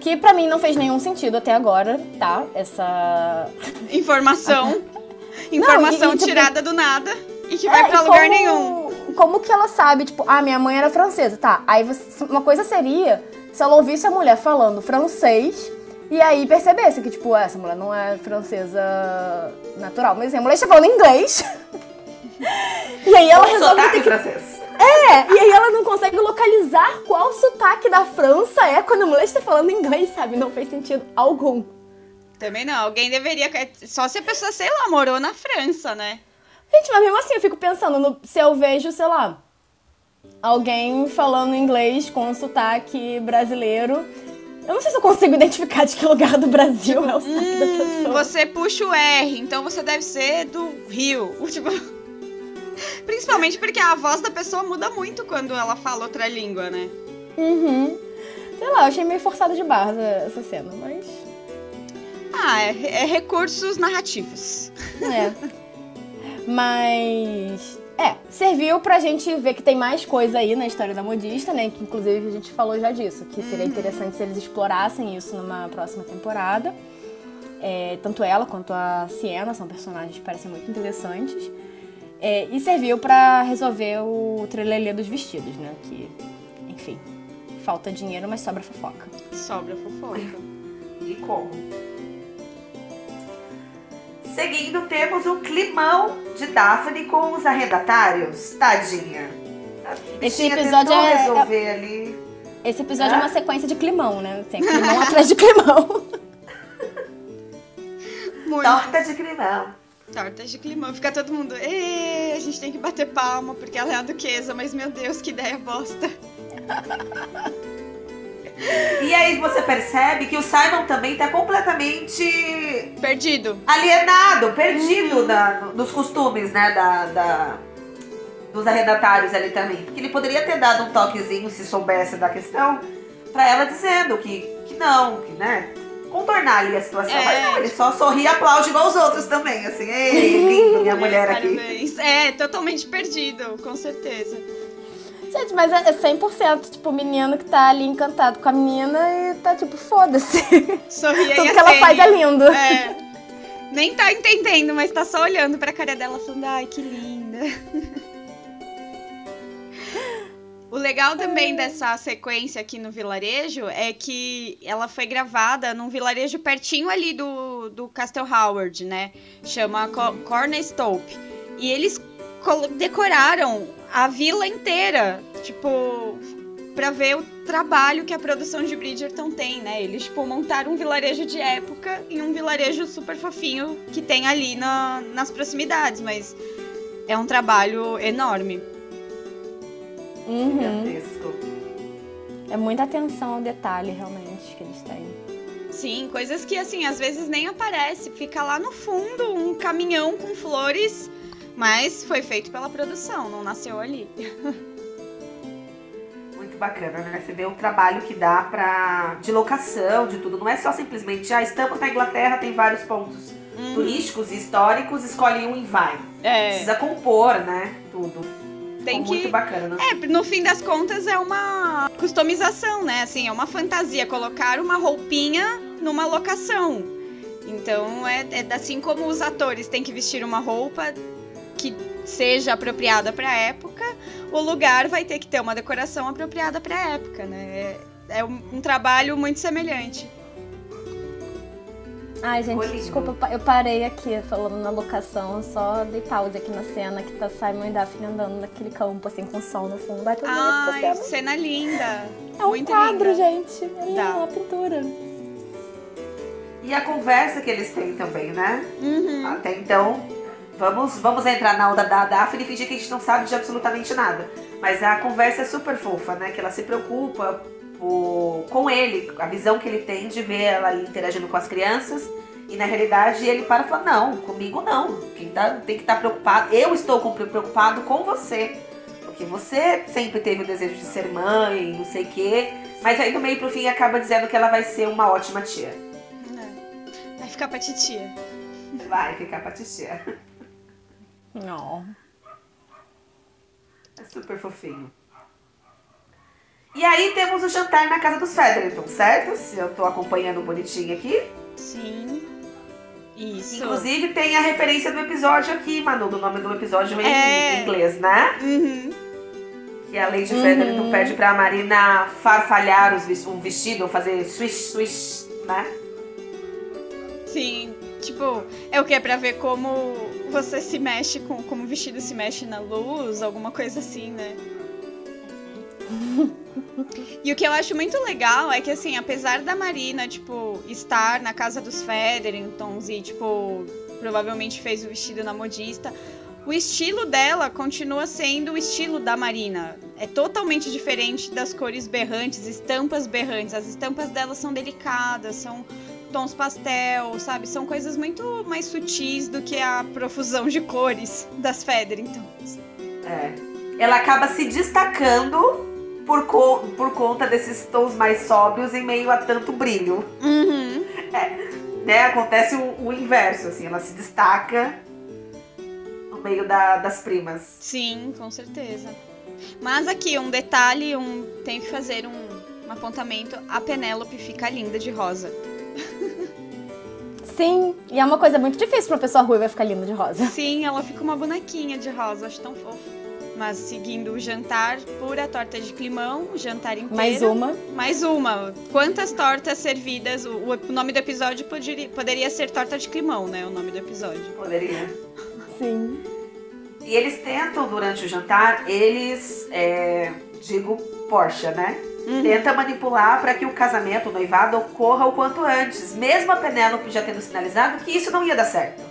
Que pra mim não fez nenhum sentido até agora, tá? Essa. Informação. Informação e- e, tipo, tirada do nada e que vai É, pra e lugar como- nenhum. Como que ela sabe, tipo, ah, minha mãe era francesa, tá? Aí você- uma coisa seria se ela ouvisse a mulher falando francês e aí percebesse que, tipo, essa mulher não é francesa natural. Mas assim, a mulher está falando inglês. e aí ela resolve sotaque ter que. francês. É, e aí ela não consegue localizar qual sotaque da França é quando a mulher está falando inglês, sabe? Não fez sentido algum. Também não. Alguém deveria. Só se a pessoa, sei lá, morou na França, né? Gente, mas mesmo assim eu fico pensando no, se eu vejo, sei lá, alguém falando inglês com sotaque brasileiro. Eu não sei se eu consigo identificar de que lugar do Brasil é o sotaque da Hum, pessoa. você puxa o R, então você deve ser do Rio. Tipo, Principalmente porque a voz da pessoa muda muito quando ela fala outra língua, né? Uhum. Sei lá, eu achei meio forçada de barra essa cena, mas. Ah, é, é recursos narrativos. É. Mas. É, serviu pra gente ver que tem mais coisa aí na história da modista, né? Que inclusive a gente falou já disso, que seria interessante se eles explorassem isso numa próxima temporada. É, tanto ela quanto a Siena são personagens que parecem muito interessantes. É, e serviu pra resolver o trelelê dos vestidos, né? Que, enfim, falta dinheiro, mas sobra fofoca. Sobra fofoca. E como? Seguindo, temos o climão de Daphne com os arrendatários. Tadinha. A Esse episódio tentou é- resolver ali. Esse episódio é uma sequência de climão, né? Tem climão atrás de climão. Muito. Torta de climão. Torta de climão. Fica todo mundo. a gente tem que bater palma porque ela é a duquesa, mas meu Deus, que ideia bosta. E aí você percebe que o Simon também tá completamente. Perdido. Alienado, perdido uhum. da, dos costumes, né? Da, da, dos arrendatários ali também. Porque ele poderia ter dado um toquezinho, se soubesse da questão, pra ela dizendo que, que não, que, né? Contornar ali a situação. É. Mas não, ele só sorri e aplaude igual os outros também. Assim, ei, lindo, minha mulher aqui. É, totalmente perdido, com certeza. Gente, mas é 100%, tipo, o menino que tá ali encantado com a menina e tá tipo, foda-se. Sorria Tudo que ela faz é lindo. É. Nem tá entendendo, mas tá só olhando pra cara dela falando, ai, que linda. O legal também dessa sequência aqui no vilarejo é que ela foi gravada num vilarejo pertinho ali do, do Castle Howard, né? Chama Cornerstope. E eles decoraram a vila inteira, tipo, para ver o trabalho que a produção de Bridgerton tem, né? Eles, tipo, montaram um vilarejo de época e um vilarejo super fofinho que tem ali na, nas proximidades, mas é um trabalho enorme. Uhum. É muita atenção ao detalhe, realmente, que eles têm. Sim, coisas que, assim, às vezes nem aparece. Fica lá no fundo um caminhão com flores mas foi feito pela produção, não nasceu ali. Muito bacana, né? Você vê o trabalho que dá pra. de locação, de tudo. Não é só simplesmente, ah, estamos na Inglaterra, tem vários pontos uhum. turísticos e históricos, escolhe um e vai. É. Precisa compor, né? Tudo. Tem Ficou que... Muito bacana. É, no fim das contas é uma customização, né? Assim, é uma fantasia. Colocar uma roupinha numa locação. Então, é, é assim como os atores têm que vestir uma roupa, que seja apropriada para a época, o lugar vai ter que ter uma decoração apropriada para a época, né? É, é um, um, trabalho muito semelhante. Ai, gente, desculpa, eu parei aqui falando na locação, só dei pausa aqui na cena que tá Simon e Daphne andando naquele campo, assim, com sol no fundo. Ai, Ai cena. cena linda! É um muito quadro, linda. gente. É Dá. uma pintura. E a conversa que eles têm também, né? Uhum. Até então, Vamos, vamos entrar na onda da Daphne e fingir que a gente não sabe de absolutamente nada. Mas a conversa é super fofa, né? Que ela se preocupa por, com ele, a visão que ele tem de ver ela ali interagindo com as crianças. E na realidade ele para e fala: Não, comigo não. Quem tá, tem que estar tá preocupado, eu estou preocupado com você. Porque você sempre teve o desejo de ser mãe, não sei o quê. Mas aí no meio pro fim acaba dizendo que ela vai ser uma ótima tia. É. Vai ficar pra titia. Vai ficar pra titia. Não. É super fofinho. E aí temos o jantar na casa dos Featherton, certo? Se eu tô acompanhando bonitinho aqui. Sim. Isso. Inclusive tem a referência do episódio aqui, Manu, do nome do episódio em é. inglês, né? Uhum. Que a Lady uhum. Featherton pede pra Marina farfalhar os, um vestido, fazer swish, swish, né? Sim. Tipo, é o que? É pra ver como você se mexe com. Como o vestido se mexe na luz, alguma coisa assim, né? e o que eu acho muito legal é que, assim, apesar da Marina, tipo, estar na casa dos Featheringtons e, tipo, provavelmente fez o vestido na modista, o estilo dela continua sendo o estilo da Marina. É totalmente diferente das cores berrantes, estampas berrantes. As estampas dela são delicadas, são tons pastel, sabe? São coisas muito mais sutis do que a profusão de cores das Featheringtons. É. Ela acaba se destacando por, co por conta desses tons mais sóbrios em meio a tanto brilho. Uhum. É, né? Acontece o, o, inverso, assim, ela se destaca no meio da, das primas. Sim, com certeza. Mas aqui, um detalhe, um, tem que fazer um, um apontamento. A Penélope fica linda de rosa. Sim, e é uma coisa muito difícil pra uma pessoa ruiva ficar linda de rosa. Sim, ela fica uma bonequinha de rosa, acho tão fofo. Mas seguindo o jantar, pura torta de climão, o jantar inteiro. Mais uma. Mais uma. Quantas tortas servidas? O, o nome do episódio poderia, poderia ser torta de climão, né? O nome do episódio. Poderia. Sim. E eles tentam, durante o jantar, eles, é, digo, Porsche, né? Uhum. Tenta manipular para que o casamento, o noivado, ocorra o quanto antes. Mesmo a Penélope já tendo sinalizado que isso não ia dar certo.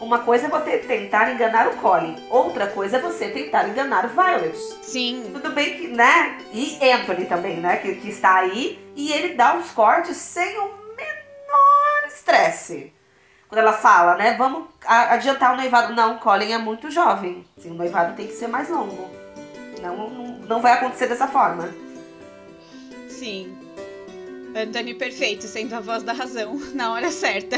Uma coisa é você tentar enganar o Colin, outra coisa é você tentar enganar o Violet. Sim. Tudo bem que, né? E Anthony também, né? Que, que está aí e ele dá os cortes sem o menor estresse. Quando ela fala, né? Vamos adiantar o noivado. Não, Colin é muito jovem. Assim, o noivado tem que ser mais longo. Não, não, não vai acontecer dessa forma. Sim. Anthony perfeito, sendo a voz da razão, na hora certa.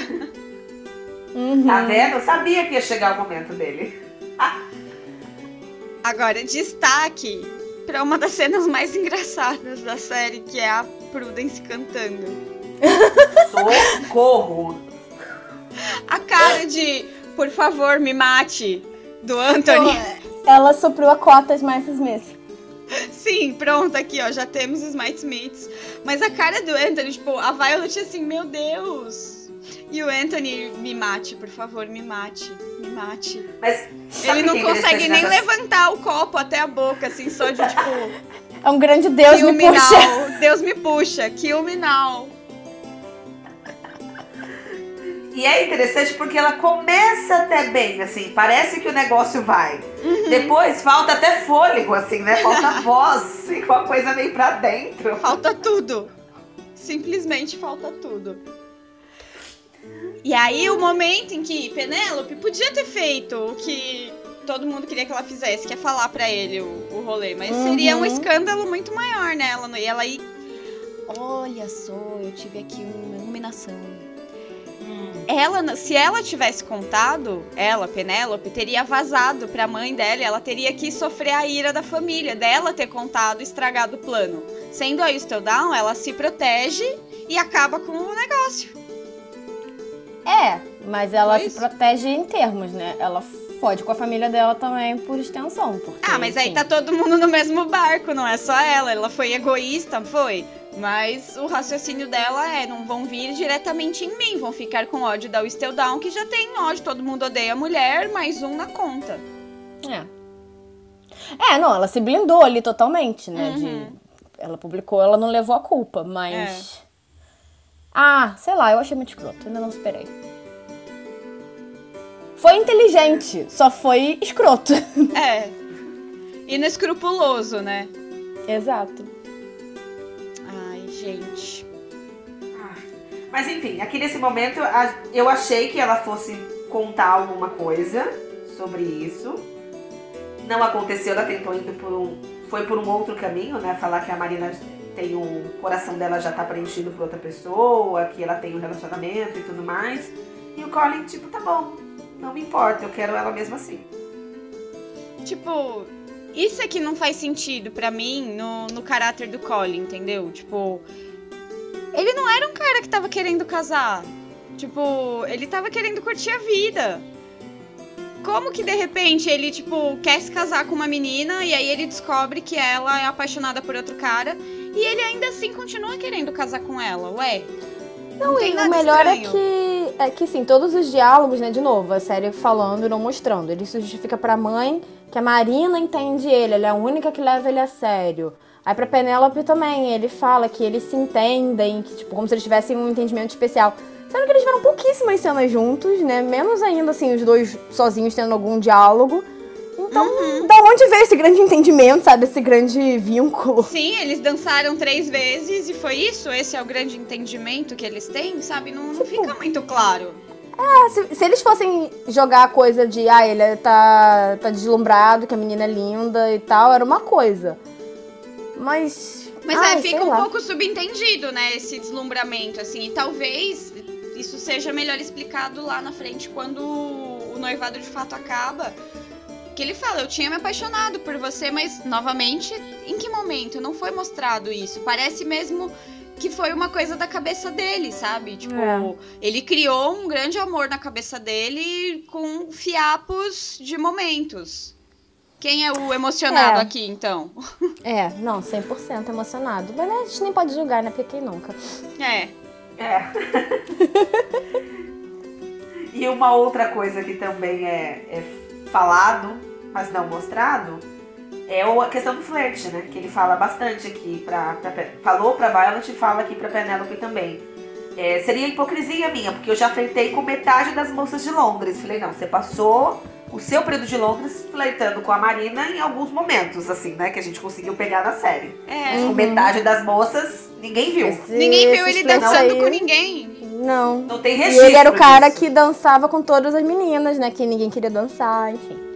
Uhum. Tá vendo? Eu sabia que ia chegar o momento dele. Agora, destaque para uma das cenas mais engraçadas da série, que é a Prudence cantando. Socorro! A cara de, por favor, me mate, do Anthony. Ela supriu a cota Smith Smith. Sim, pronto, aqui, ó, já temos Smite Smiths. Mas a cara do Anthony, tipo, a Violet assim, meu Deus. E o Anthony, me mate, por favor, me mate, me mate. Mas ele não consegue nem levantar o copo até a boca, assim, só de tipo. É um grande Deus me puxa. Deus me puxa, kill me now. E é interessante porque ela começa até bem, assim, parece que o negócio vai. Uhum. Depois falta até fôlego, assim, né? Falta voz, com a coisa meio pra dentro. Falta tudo. Simplesmente falta tudo. E aí o momento em que Penélope podia ter feito o que todo mundo queria que ela fizesse, que é falar para ele o, o rolê, mas uhum. seria um escândalo muito maior, né? Ela ia ela ir. Olha só, eu tive aqui uma iluminação. Hum. Ela, se ela tivesse contado, ela, Penélope, teria vazado pra mãe dela, ela teria que sofrer a ira da família, dela ter contado, estragado o plano. Sendo a Down, ela se protege e acaba com o negócio. É, mas ela se protege em termos, né? Ela fode com a família dela também por extensão. Porque, ah, mas aí tá todo mundo no mesmo barco, não é só ela. Ela foi egoísta, foi. Mas o raciocínio dela é: não vão vir diretamente em mim, vão ficar com ódio da Whistledown, que já tem ódio, todo mundo odeia a mulher, mais um na conta. É. É, não, ela se blindou ali totalmente, né? Uhum. De, ela publicou, ela não levou a culpa, mas. É. Ah, sei lá, eu achei muito escroto, ainda não esperei. Foi inteligente, só foi escroto. É. Inescrupuloso, né? Exato. Gente. Ah, mas enfim, aqui nesse momento eu achei que ela fosse contar alguma coisa sobre isso. Não aconteceu, ela tentou indo por um. Foi por um outro caminho, né? Falar que a Marina tem o coração dela já tá preenchido por outra pessoa, que ela tem um relacionamento e tudo mais. E o Colin, tipo, tá bom, não me importa, eu quero ela mesmo assim. Tipo, isso aqui não faz sentido para mim no, no caráter do Colin, entendeu? Tipo, ele não era um cara que tava querendo casar. Tipo, ele tava querendo curtir a vida. Como que de repente ele, tipo, quer se casar com uma menina e aí ele descobre que ela é apaixonada por outro cara e ele ainda assim continua querendo casar com ela, ué. Não, não e o melhor é estranho. é que, é que, sim, todos os diálogos, né, de novo, a série falando e não mostrando. Ele se justifica pra mãe que a Marina entende ele, ela é a única que leva ele a sério. Aí pra Penélope também, ele fala que eles se entendem, que, tipo, como se eles tivessem um entendimento especial. Sendo que eles tiveram pouquíssimas cenas juntos, né? Menos ainda, assim, os dois sozinhos tendo algum diálogo. Então, uhum. da onde veio esse grande entendimento, sabe? Esse grande vínculo? Sim, eles dançaram três vezes e foi isso? Esse é o grande entendimento que eles têm, sabe? Não, não fica muito claro. É, se, se, eles fossem jogar a coisa de, ah, ele tá, tá deslumbrado, que a menina é linda e tal, era uma coisa. Mas. Mas ai, é, fica um lá. pouco subentendido, né? Esse deslumbramento, assim. E talvez isso seja melhor explicado lá na frente quando o noivado de fato acaba que ele fala, eu tinha me apaixonado por você, mas novamente, em que momento? Não foi mostrado isso. Parece mesmo que foi uma coisa da cabeça dele, sabe? Tipo, é. ele criou um grande amor na cabeça dele com fiapos de momentos. Quem é o emocionado é. aqui, então? É, não, 100% emocionado. Mas né, a gente nem pode julgar, né? Porque quem nunca? É. É. e uma outra coisa que também é, é falado mas não mostrado, é a questão do flerte, né? Que ele fala bastante aqui pra, pra falou pra Violet e fala aqui pra Penélope também. É, seria hipocrisia minha, porque eu já flertei com metade das moças de Londres. Falei, não, você passou o seu período de Londres flertando com a Marina em alguns momentos, assim, né? Que a gente conseguiu pegar na série. É. Com metade das moças, ninguém viu. Esse, ninguém viu ele dançando aí... com ninguém. Não. Não tem registro. E ele era o cara disso. que dançava com todas as meninas, né? Que ninguém queria dançar, enfim.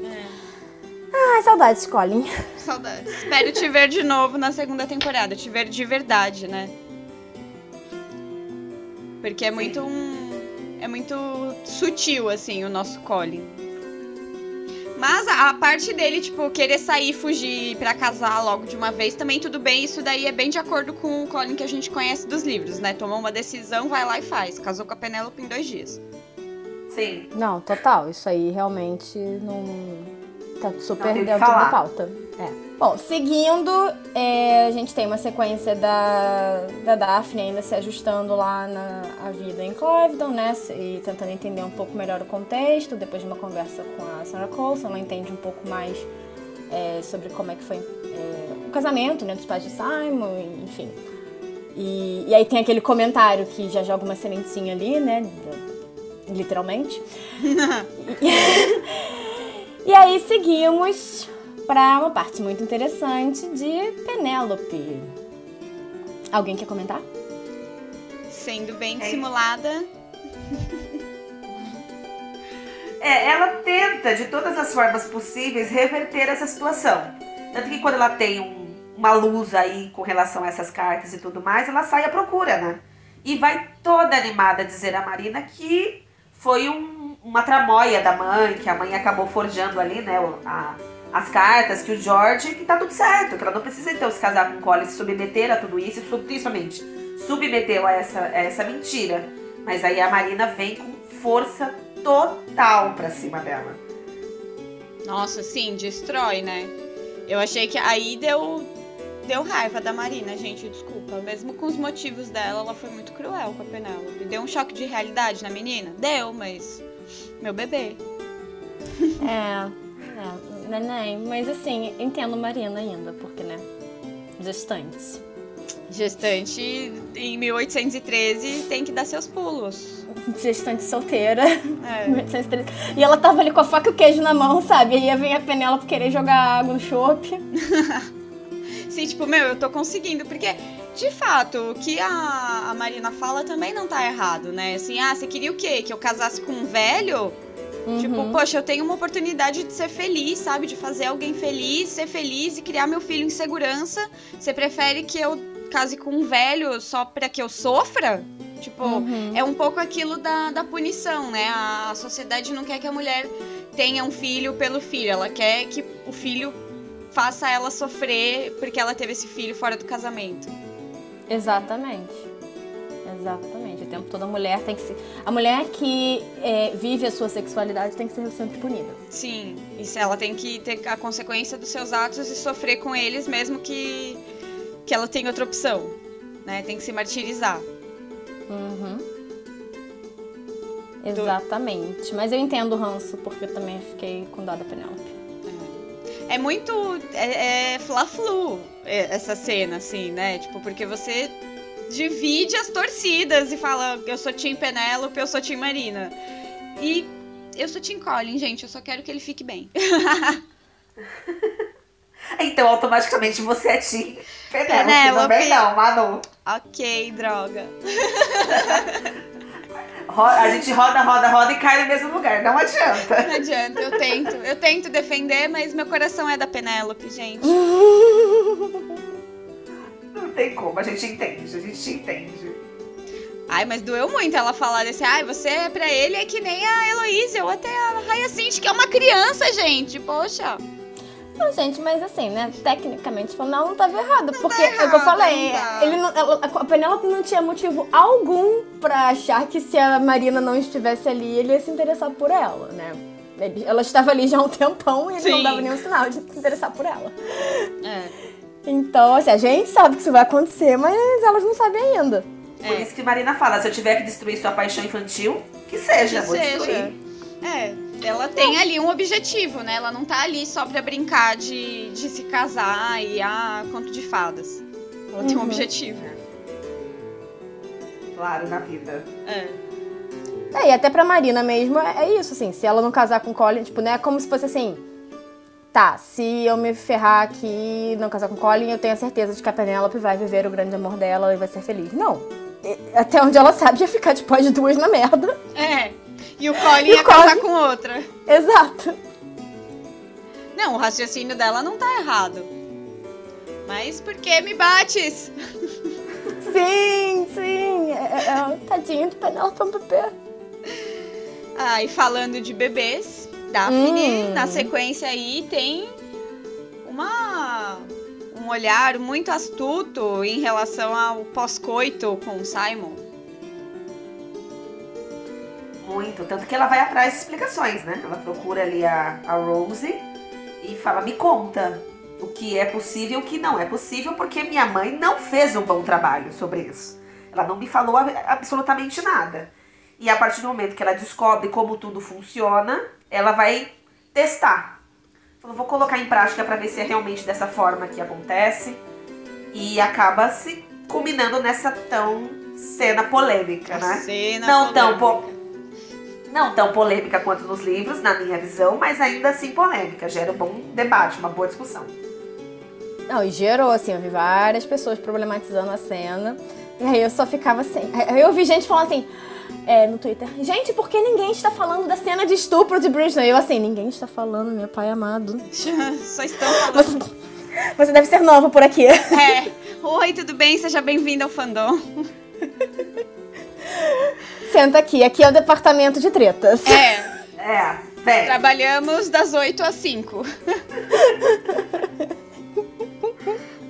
Ai, saudades, Colin. Saudades. Espero te ver de novo na segunda temporada. Te ver de verdade, né? Porque é Sim. muito um. É muito sutil, assim, o nosso Colin. Mas a, a, parte dele, tipo, querer sair, fugir para casar logo de uma vez, também tudo bem. Isso daí é bem de acordo com o Colin que a gente conhece dos livros, né? Tomou uma decisão, vai lá e faz. Casou com a Penélope em dois dias. Sim. Não, total. Isso aí realmente não Tá super dentro da pauta. É. Bom, seguindo, é, a gente tem uma sequência da, da Daphne ainda se ajustando lá na a vida em Clevedon, né? E tentando entender um pouco melhor o contexto. Depois de uma conversa com a Sarah Coulson, ela entende um pouco mais é, sobre como é que foi é, o casamento né, dos pais de Simon, enfim. E, e aí tem aquele comentário que já joga uma sementinha ali, né? Literalmente. E aí seguimos para uma parte muito interessante de Penélope. Alguém quer comentar? Sendo bem é. simulada. É, ela tenta de todas as formas possíveis reverter essa situação. Tanto que quando ela tem um, uma luz aí com relação a essas cartas e tudo mais, ela sai à procura, né? E vai toda animada dizer a Marina que foi um uma tramóia da mãe, que a mãe acabou forjando ali, né, a, as cartas, que o George, que tá tudo certo, que ela não precisa então se casar com o Colin, se submeter a tudo isso, principalmente submeteu a essa, a essa mentira. Mas aí a Marina vem com força total pra cima dela. Nossa, sim, destrói, né? Eu achei que aí deu, deu raiva da Marina, gente, desculpa. Mesmo com os motivos dela, ela foi muito cruel com a Penélope. Deu um choque de realidade na menina? Deu, mas meu bebê. É, é, neném. Mas assim, entendo Marina ainda, porque, né? Gestante. Gestante em 1813 tem que dar seus pulos. Gestante solteira. É. 1813. E ela tava ali com a faca e o queijo na mão, sabe? E aí vem a Penélope querer jogar água no chope. Sim, tipo, meu, eu tô conseguindo, porque de fato, o que a, a Marina fala também não tá errado, né? Assim, ah, você queria o quê? Que eu casasse com um velho? Uhum. Tipo, poxa, eu tenho uma oportunidade de ser feliz, sabe? De fazer alguém feliz, ser feliz e criar meu filho em segurança. Você prefere que eu case com um velho só pra que eu sofra? Tipo, uhum. é um pouco aquilo da, da punição, né? A sociedade não quer que a mulher tenha um filho pelo filho. Ela quer que o filho faça ela sofrer porque ela teve esse filho fora do casamento. Exatamente. Exatamente. O tempo todo a mulher tem que ser. A mulher que é, vive a sua sexualidade tem que ser sempre punida. Sim. E ela tem que ter a consequência dos seus atos e sofrer com eles, mesmo que, que ela tenha outra opção. Né? Tem que se martirizar. Uhum. Exatamente. Mas eu entendo o ranço, porque eu também fiquei com dó da Penélope. É, é muito. É, é fla-flu essa cena, assim, né? Tipo, porque você divide as torcidas e fala, eu sou Tim Penélope, eu sou Tim Marina. E eu sou Tim Colin, gente, eu só quero que ele fique bem. então, automaticamente você é Tim Penélope, Penélope. também não, Manu. Ok, droga. a gente roda, roda, roda e cai no mesmo lugar. Não adianta. Não adianta, eu tento. Eu tento defender, mas meu coração é da Penélope, gente. Não tem como, a gente entende, a gente entende. Ai, mas doeu muito ela falar desse, ai, você é pra ele é que nem a Heloísa ou até a Hyacinth, que é uma criança, gente. Poxa. Não, gente, mas assim, né? Tecnicamente falando, não, não tava errado. Não porque tá errado, é o que eu falei. Ele não, a Penélope não tinha motivo algum pra achar que se a Marina não estivesse ali, ele ia se interessar por ela, né? ela estava ali já há um tempão e ele Sim. não dava nenhum sinal de se interessar por ela. É. Então, assim, a gente sabe que isso vai acontecer, mas elas não sabem ainda. Por é. isso que Marina fala, se eu tiver que destruir sua paixão infantil, que seja, que vou seja. destruir. É, ela tem ali um objetivo, né? Ela não tá ali só pra brincar de, de se casar e ah, conto de fadas. Ela tem um Uhum. objetivo. Claro, na vida. É. É, e até pra Marina mesmo é é isso, assim, se ela não casar com o Colin, tipo, não é como se fosse assim. Tá, se eu me ferrar aqui e não casar com o Colin, eu tenho a certeza de que a Penélope vai viver o grande amor dela e vai ser feliz. Não. Até onde ela sabe ia ficar tipo as duas na merda. É. E o Colin E ia casar Colin? com outra. Exato. Não, o raciocínio dela não tá errado. Mas por que me bates? Sim, sim. É, é, é, tadinho de Penélope é um bebê. Ah, e falando de bebês, Daphne, Hum. na sequência aí, tem uma um olhar muito astuto em relação ao pós-coito com o Simon. Muito. Tanto que ela vai atrás de explicações, né? Ela procura ali a, a Rose e fala: me conta o que é possível e o que não é possível, porque minha mãe não fez um bom trabalho sobre isso. Ela não me falou absolutamente nada. E a partir do momento que ela descobre como tudo funciona, ela vai testar. Falou, vou colocar em prática para ver se é realmente dessa forma que acontece. E acaba se culminando nessa tão cena polêmica, A né? cena Não tão polêmica. po- não tão polêmica quanto nos livros, na minha visão, mas ainda assim polêmica. Gera um bom debate, uma boa discussão. Não, e gerou, assim, eu vi várias pessoas problematizando a cena. E aí eu só ficava assim. Aí eu vi gente falando assim. É, no Twitter, gente, por que ninguém está falando da cena de estupro de Britney? Eu assim, ninguém está falando, meu pai amado. Só estão falando. Você, você deve ser nova por aqui. É. Oi, tudo bem? Seja bem-vindo ao fandom. Senta aqui, aqui é o departamento de tretas. É, É, velho. trabalhamos das 8 às 5.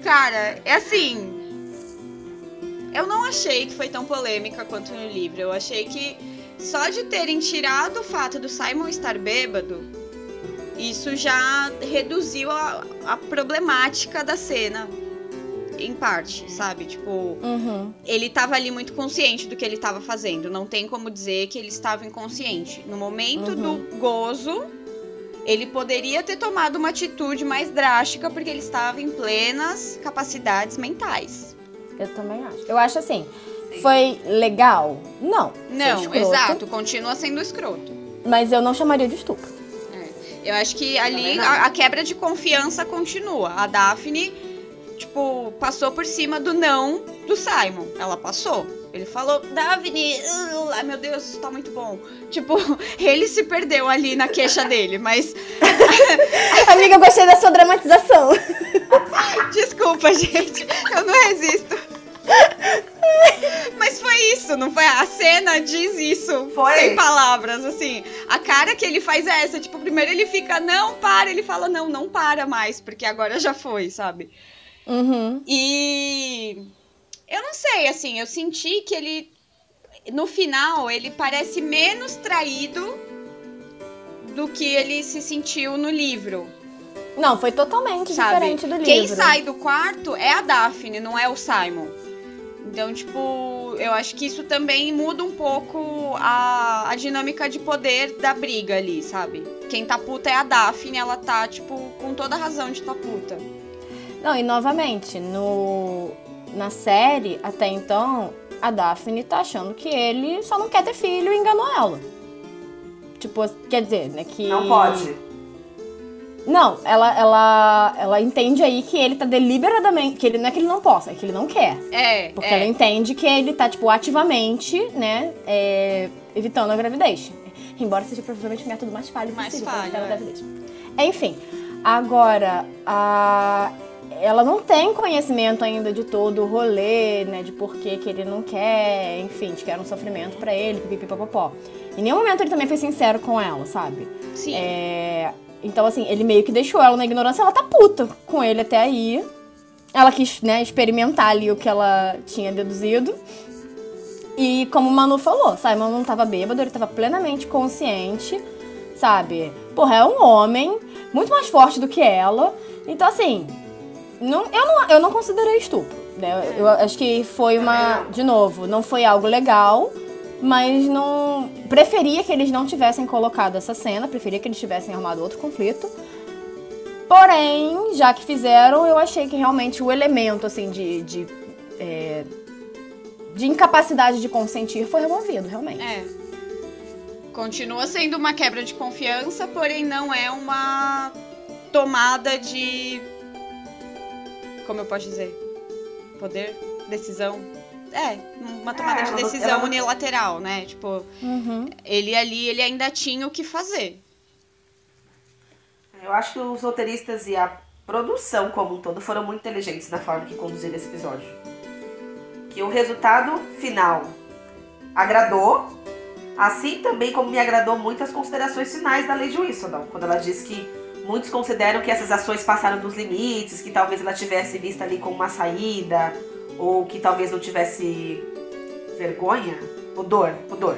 Cara, é assim. Eu não achei que foi tão polêmica quanto no livro. Eu achei que só de terem tirado o fato do Simon estar bêbado, isso já reduziu a, a problemática da cena. Em parte, sabe? Tipo, Uhum. ele estava ali muito consciente do que ele estava fazendo. Não tem como dizer que ele estava inconsciente. No momento Uhum. do gozo, ele poderia ter tomado uma atitude mais drástica porque ele estava em plenas capacidades mentais. Eu também acho. Eu acho assim, foi legal? Não. Não, exato, continua sendo escroto. Mas eu não chamaria de estupro. Eu acho que ali a, a quebra de confiança continua. A Daphne, tipo, passou por cima do não do Simon. Ela passou. Ele falou, Daphne, uh, ai meu Deus, isso tá muito bom. Tipo, ele se perdeu ali na queixa dele, mas Amiga, eu gostei da sua dramatização. desculpa, gente, eu não resisto. Mas foi isso, não foi? A cena diz isso, Foi. sem palavras, assim. A cara que ele faz é essa, tipo, primeiro ele fica, não, para, ele fala, não, não para mais, porque agora já foi, sabe? Uhum. E eu não sei, assim, eu senti que ele no final ele parece menos traído do que ele se sentiu no livro, Não, foi totalmente sabe? diferente do livro. Quem sai do quarto é a Daphne, não é o Simon. Então, tipo, eu acho que isso também muda um pouco a, a dinâmica de poder da briga ali, sabe? Quem tá puta é a Daphne, ela tá, tipo, com toda a razão de tá puta. Não, e novamente, no na série, até então, a Daphne tá achando que ele só não quer ter filho e enganou ela. Tipo, quer dizer, né, que... Não pode. Não, ela, ela, ela entende aí que ele tá deliberadamente... Que ele, não é que ele não possa, é que ele não quer. É, Porque é. ela entende que ele tá, tipo, ativamente, né, é, evitando a gravidez. Embora seja provavelmente o método mais falho Mais possível pra falho, evitar a é. gravidez. Enfim, agora, a... ela não tem conhecimento ainda de todo o rolê, né, de por que que ele não quer, enfim, de que era um sofrimento pra ele, pipipipopopó. Em nenhum momento ele também foi sincero com ela, sabe? Sim. É, Então, assim, ele meio que deixou ela na ignorância, ela tá puta com ele até aí. Ela quis, né, experimentar ali o que ela tinha deduzido. E como o Manu falou, Simon não tava bêbado, ele tava plenamente consciente, sabe? Porra, é um homem muito mais forte do que ela. Então, assim, não, eu, não, eu não considerei estupro. Né? Eu acho que foi uma. De novo, não foi algo legal, mas não. Preferia que eles não tivessem colocado essa cena, preferia que eles tivessem armado outro conflito. Porém, já que fizeram, eu achei que realmente o elemento, assim, de. de, é, de incapacidade de consentir foi removido, realmente. É. Continua sendo uma quebra de confiança, porém não é uma tomada de. Como eu posso dizer? Poder? Decisão? É, uma tomada É, de decisão ela- unilateral, né? Tipo, Uhum. ele ali, ele ainda tinha o que fazer. Eu acho que os roteiristas e a produção como um todo foram muito inteligentes na forma que conduziram esse episódio. Que o resultado final agradou, assim também como me agradou muito as considerações finais da Lady Whistledown, quando ela diz que muitos consideram que essas ações passaram dos limites, que talvez ela tivesse vista ali como uma saída, ou que talvez não tivesse vergonha, pudor, pudor.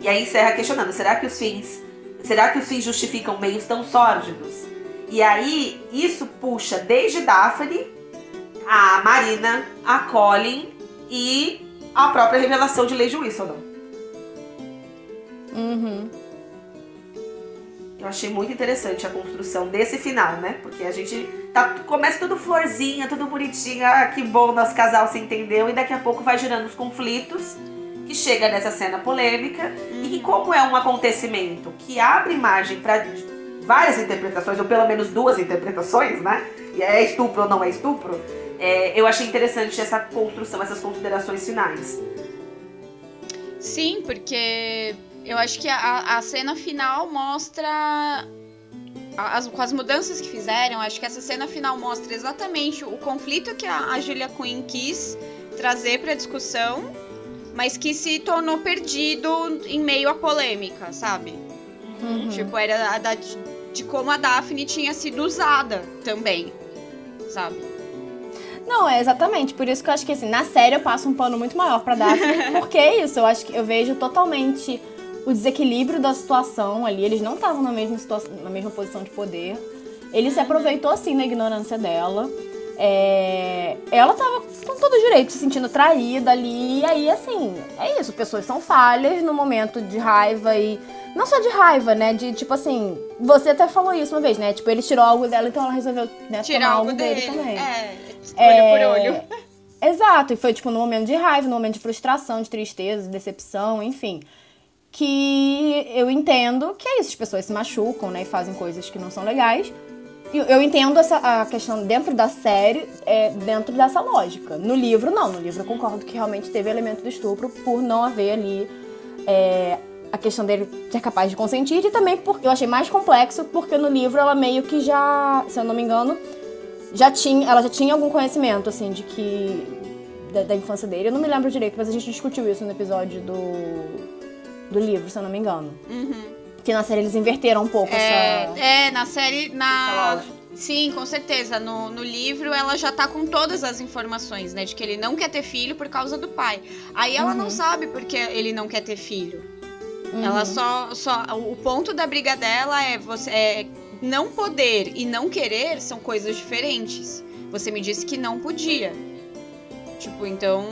E aí encerra questionando, será que os fins Será que os fins justificam meios tão sórdidos? E aí, isso puxa desde Daphne, a Marina, a Colin e a própria revelação de Lady Whistledown. Uhum. Eu achei muito interessante a construção desse final, né? Porque a gente tá, começa tudo florzinha, tudo bonitinho. Ah, que bom, nosso casal se entendeu. E daqui a pouco vai gerando os conflitos. Que chega nessa cena polêmica. E que, como é um acontecimento que abre margem para várias interpretações, ou pelo menos duas interpretações, né? E é estupro ou não é estupro. é, eu achei interessante essa construção, essas considerações finais. Sim, porque eu acho que a, a cena final mostra. a- As, com as mudanças que fizeram, acho que essa cena final mostra exatamente o conflito que a, a Julia Quinn quis trazer pra discussão, mas que se tornou perdido em meio à polêmica, sabe? Uhum. Tipo, era a da, de como a Daphne tinha sido usada também, sabe? Não, é exatamente. Por isso que eu acho que assim, na série eu passo um pano muito maior pra Daphne. porque é isso, eu acho que eu vejo totalmente o desequilíbrio da situação ali. Eles não estavam na mesma situação, na mesma posição de poder. Ele se aproveitou assim da ignorância dela. É, Ela tava com todo direito se sentindo traída ali. E aí, assim, é isso. Pessoas são falhas no momento de raiva e. Não só de raiva, né? De tipo assim. Você até falou isso uma vez, né? Tipo, ele tirou algo dela, então ela resolveu né, Tirar algo dele, dele. também. É, olho É, por olho. Exato, e foi tipo no momento de raiva, no momento de frustração, de tristeza, de decepção, enfim. Que eu entendo que é isso, as pessoas se machucam, né, e fazem coisas que não são legais. Eu entendo essa, a questão dentro da série, é, dentro dessa lógica. No livro, não. No livro eu concordo que realmente teve elemento do estupro por não haver ali é, a questão dele ser capaz de consentir. E também porque eu achei mais complexo, porque no livro ela meio que já, se eu não me engano, já tinha, ela já tinha algum conhecimento, assim, de que. Da, da infância dele. Eu não me lembro direito, mas a gente discutiu isso no episódio do, do livro, se eu não me engano. Que na série eles inverteram um pouco essa. É, é, na série, na. Sim, com certeza. No, no livro ela já tá com todas as informações, né? De que ele não quer ter filho por causa do pai. Aí ela não sabe porque ele não quer ter filho. Ela só, só. O ponto da briga dela é você. É, não poder e não querer são coisas diferentes. Você me disse que não podia. Tipo, então.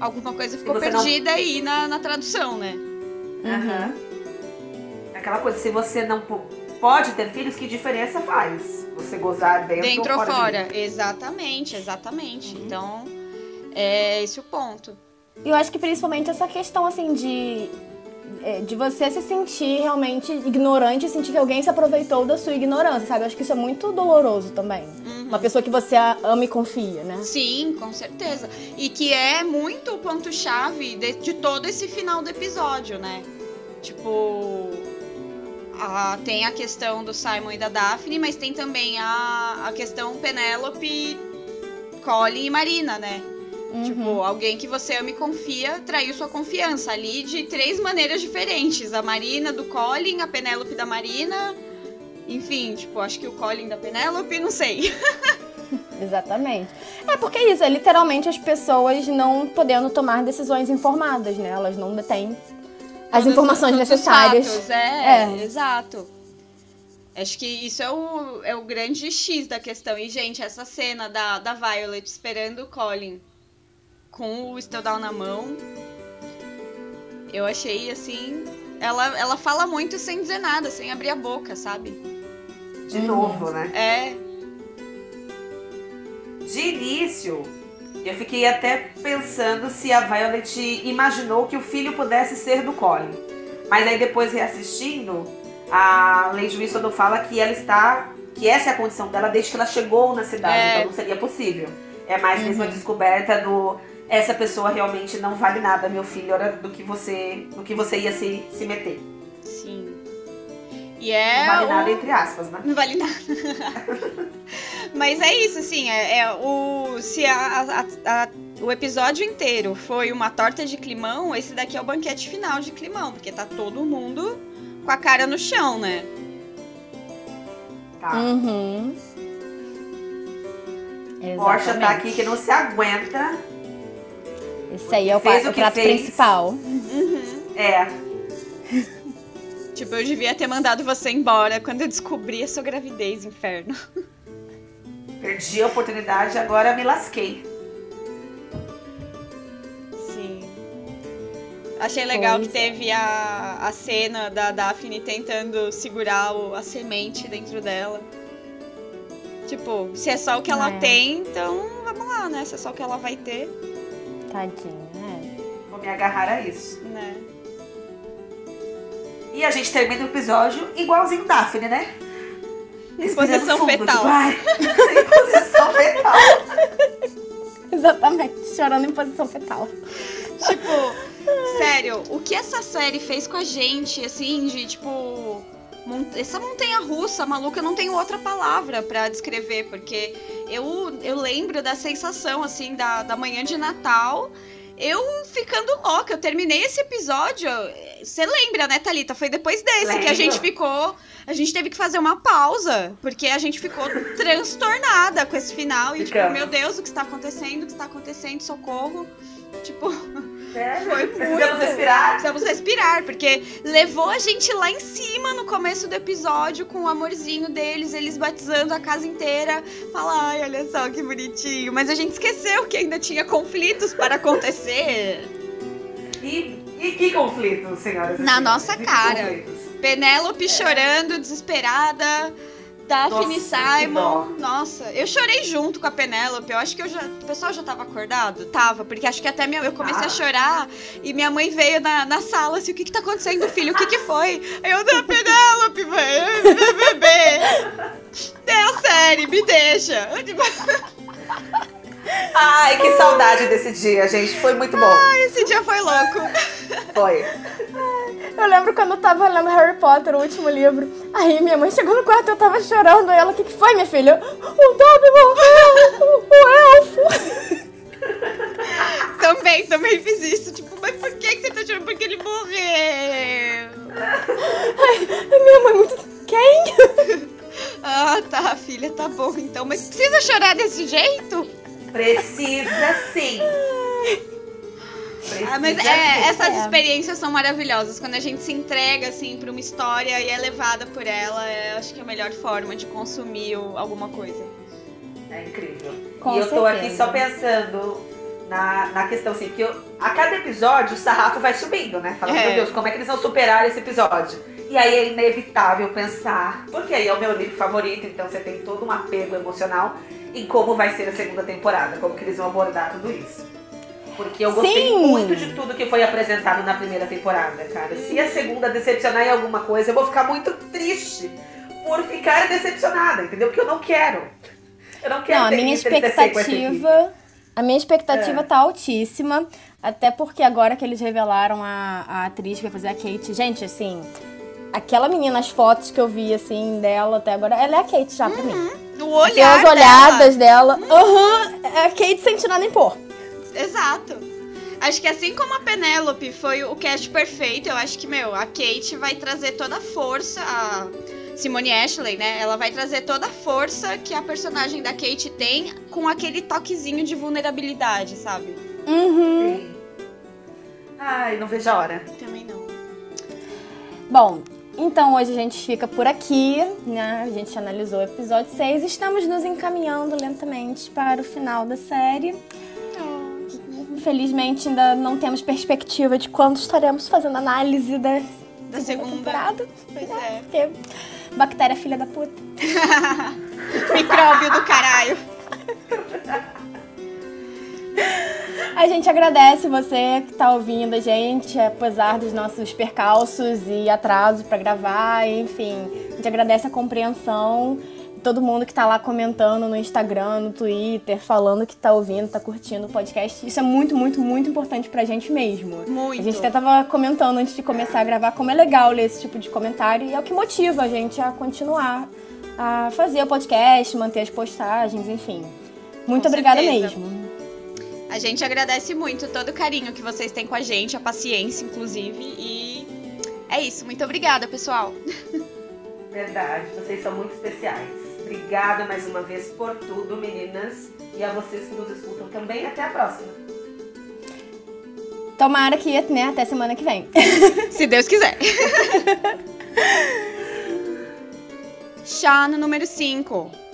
Alguma coisa ficou você não- perdida aí na, na tradução, né? Aham. Aquela coisa, se você não po- pode ter filhos, que diferença faz? Você gozar dentro, Dentro ou ou fora? de fora. mim? Exatamente, exatamente. Então, é esse o ponto. E eu acho que principalmente essa questão, assim, de. É, De você se sentir realmente ignorante e sentir que alguém se aproveitou da sua ignorância, sabe? Eu acho que isso é muito doloroso também. Uma pessoa que você ama e confia, né? Sim, com certeza. E que é muito o ponto-chave de, de todo esse final do episódio, né? Tipo. a- tem a questão do Simon e da Daphne, mas tem também a, a questão Penélope, Colin e Marina, né? Tipo, alguém que você ama e confia traiu sua confiança ali de três maneiras diferentes. A Marina do Colin, a Penélope da Marina. Enfim, tipo, acho que o Colin da Penélope, não sei. Exatamente. É porque é isso, é literalmente as pessoas não podendo tomar decisões informadas, né? Elas não detêm as informações necessárias. fatos, É, É. exato. Acho que isso é o, é o grande X da questão. E, gente, essa cena da, da Violet esperando o Colin com o Down na mão. Eu achei assim. Ela, ela fala muito sem dizer nada, sem abrir a boca, sabe? De novo, né? É. De início, eu fiquei até pensando se a Violet imaginou que o filho pudesse ser do Colin. Mas aí depois reassistindo, a Lady Winston fala que ela está. que essa é a condição dela desde que ela chegou na cidade, É. então não seria possível. É mais mesmo a Uhum. descoberta do. Essa pessoa realmente não vale nada, meu filho, era do que você. do que você ia se, se meter. Sim. E é. não vale o- nada entre aspas, né? Não vale nada. Mas é isso, assim, é, é o. Se a, a- a- o episódio inteiro foi uma torta de climão, esse daqui é o banquete final de climão, porque tá todo mundo com a cara no chão, né? Tá. Uhum. Porsche tá aqui que não se aguenta. Esse aí é o, o o que prato fez. principal. É. Tipo, eu devia ter mandado você embora quando eu descobri a sua gravidez, inferno. Perdi a oportunidade, agora me lasquei. Sim. Achei legal Pois que teve a, a cena da Daphne tentando segurar o- a semente dentro dela. Tipo, se é só o que ela É. tem, então vamos lá, né? Se é só o que ela vai ter, Tadinha, né? Vou me agarrar a isso. né? E a gente termina o episódio igualzinho Daphne, né? Em posição fetal. tipo, em posição fetal. Exatamente. Chorando em posição fetal. Tipo, sério, o que essa série fez com a gente, assim, de tipo. Essa montanha russa maluca, eu não tenho outra palavra pra descrever, porque eu, eu lembro da sensação, assim, da, da manhã de Natal, eu ficando louca. Eu terminei esse episódio. Você lembra, né, Thalita? Foi depois desse que a gente ficou. A gente teve que fazer uma pausa, porque a gente ficou transtornada com esse final. E, tipo, Ficamos. meu Deus, o que está acontecendo? O que está acontecendo? Socorro. Tipo. É, Foi Precisamos muito. respirar. Precisamos respirar, porque levou a gente lá em cima no começo do episódio com o amorzinho deles, eles batizando a casa inteira. Fala, ai, olha só que bonitinho. Mas a gente esqueceu que ainda tinha conflitos para acontecer. E, e que conflito, senhoras Na nossa cara. Penélope chorando, desesperada. Daphne Nossa, Simon. Nossa, eu chorei junto com a Penélope. Eu acho que eu já, o pessoal já tava acordado? Tava, porque acho que até minha, eu comecei a Ah. chorar e minha mãe veio na, na sala assim: o que que tá acontecendo, filho? O que que foi? Aí eu, da Penélope, velho, bebê. É a série, me deixa. Ai, que saudade desse dia, gente. Foi muito bom. Esse dia foi louco. Foi. Eu lembro quando eu tava lendo Harry Potter, o último livro. Aí minha mãe chegou no quarto e eu tava chorando. Ela, o que, que foi, minha filha? O Dobby morreu! O, o elfo! Também, também fiz isso. Tipo, mas por que, que você tá chorando? Porque ele morreu. Aí minha mãe muito. Quem? Ah, tá, filha, tá bom então. Mas precisa chorar desse jeito? Precisa sim. Precisa Ah, mas sim. é, essas É. experiências são maravilhosas. Quando a gente se entrega, assim, pra uma história e é levada por ela, é, acho que é a melhor forma de consumir o- alguma coisa. É incrível. Com e eu tô aqui certeza. só pensando na, na questão assim, porque eu- a cada episódio o sarrafo vai subindo, né? Falando, É. meu Deus, como é que eles vão superar esse episódio? E aí é inevitável pensar, porque aí é o meu livro favorito, então você tem todo um apego emocional em como vai ser a segunda temporada, como que eles vão abordar tudo isso. Porque eu gostei Sim. muito de tudo que foi apresentado na primeira temporada, cara. Se a segunda decepcionar em alguma coisa, eu vou ficar muito triste por ficar decepcionada, entendeu? Porque eu não quero. Eu não quero Não, a ter minha expectativa. A minha expectativa É. tá altíssima. Até porque agora que eles revelaram a, a atriz que vai fazer a Kate. Gente, assim. Aquela menina, as fotos que eu vi, assim, dela até agora, ela é a Kate já pra mim. O olhar Pelas dela- olhadas dela. Aham, é a Kate sem tirar nem pôr. Exato. Acho que assim como a Penélope foi o cast perfeito, eu acho que, meu, a Kate vai trazer toda a força, a Simone Ashley, né? Ela vai trazer toda a força que a personagem da Kate tem com aquele toquezinho de vulnerabilidade, sabe? Uhum. Sim. Ai, não vejo a hora. Também não. Bom, então hoje a gente fica por aqui, né? A gente analisou o episódio 6 estamos nos encaminhando lentamente para o final da série. infelizmente ainda não temos perspectiva de quando estaremos fazendo análise da, da segunda temporada. Pois é. Porque bactéria filha da puta. Micróbio do caralho. A gente agradece você que tá ouvindo a gente, apesar dos nossos percalços e atrasos para gravar, enfim. A gente agradece a compreensão todo mundo que tá lá comentando no Instagram, no Twitter, falando que tá ouvindo, tá curtindo o podcast. Isso é muito, muito, muito importante pra gente mesmo. Muito. A gente até tava comentando antes de começar a gravar como é legal ler esse tipo de comentário e é o que motiva a gente a continuar a fazer o podcast, manter as postagens, enfim. Muito Com obrigada certeza. mesmo. A gente agradece muito todo o carinho que vocês têm com a gente, a paciência, inclusive. E é isso. Muito obrigada, pessoal. Verdade, vocês são muito especiais. Obrigada mais uma vez por tudo, meninas. E a vocês que nos escutam também. Até a próxima. Tomara que né, até semana que vem. Se Deus quiser. Chá no número 5.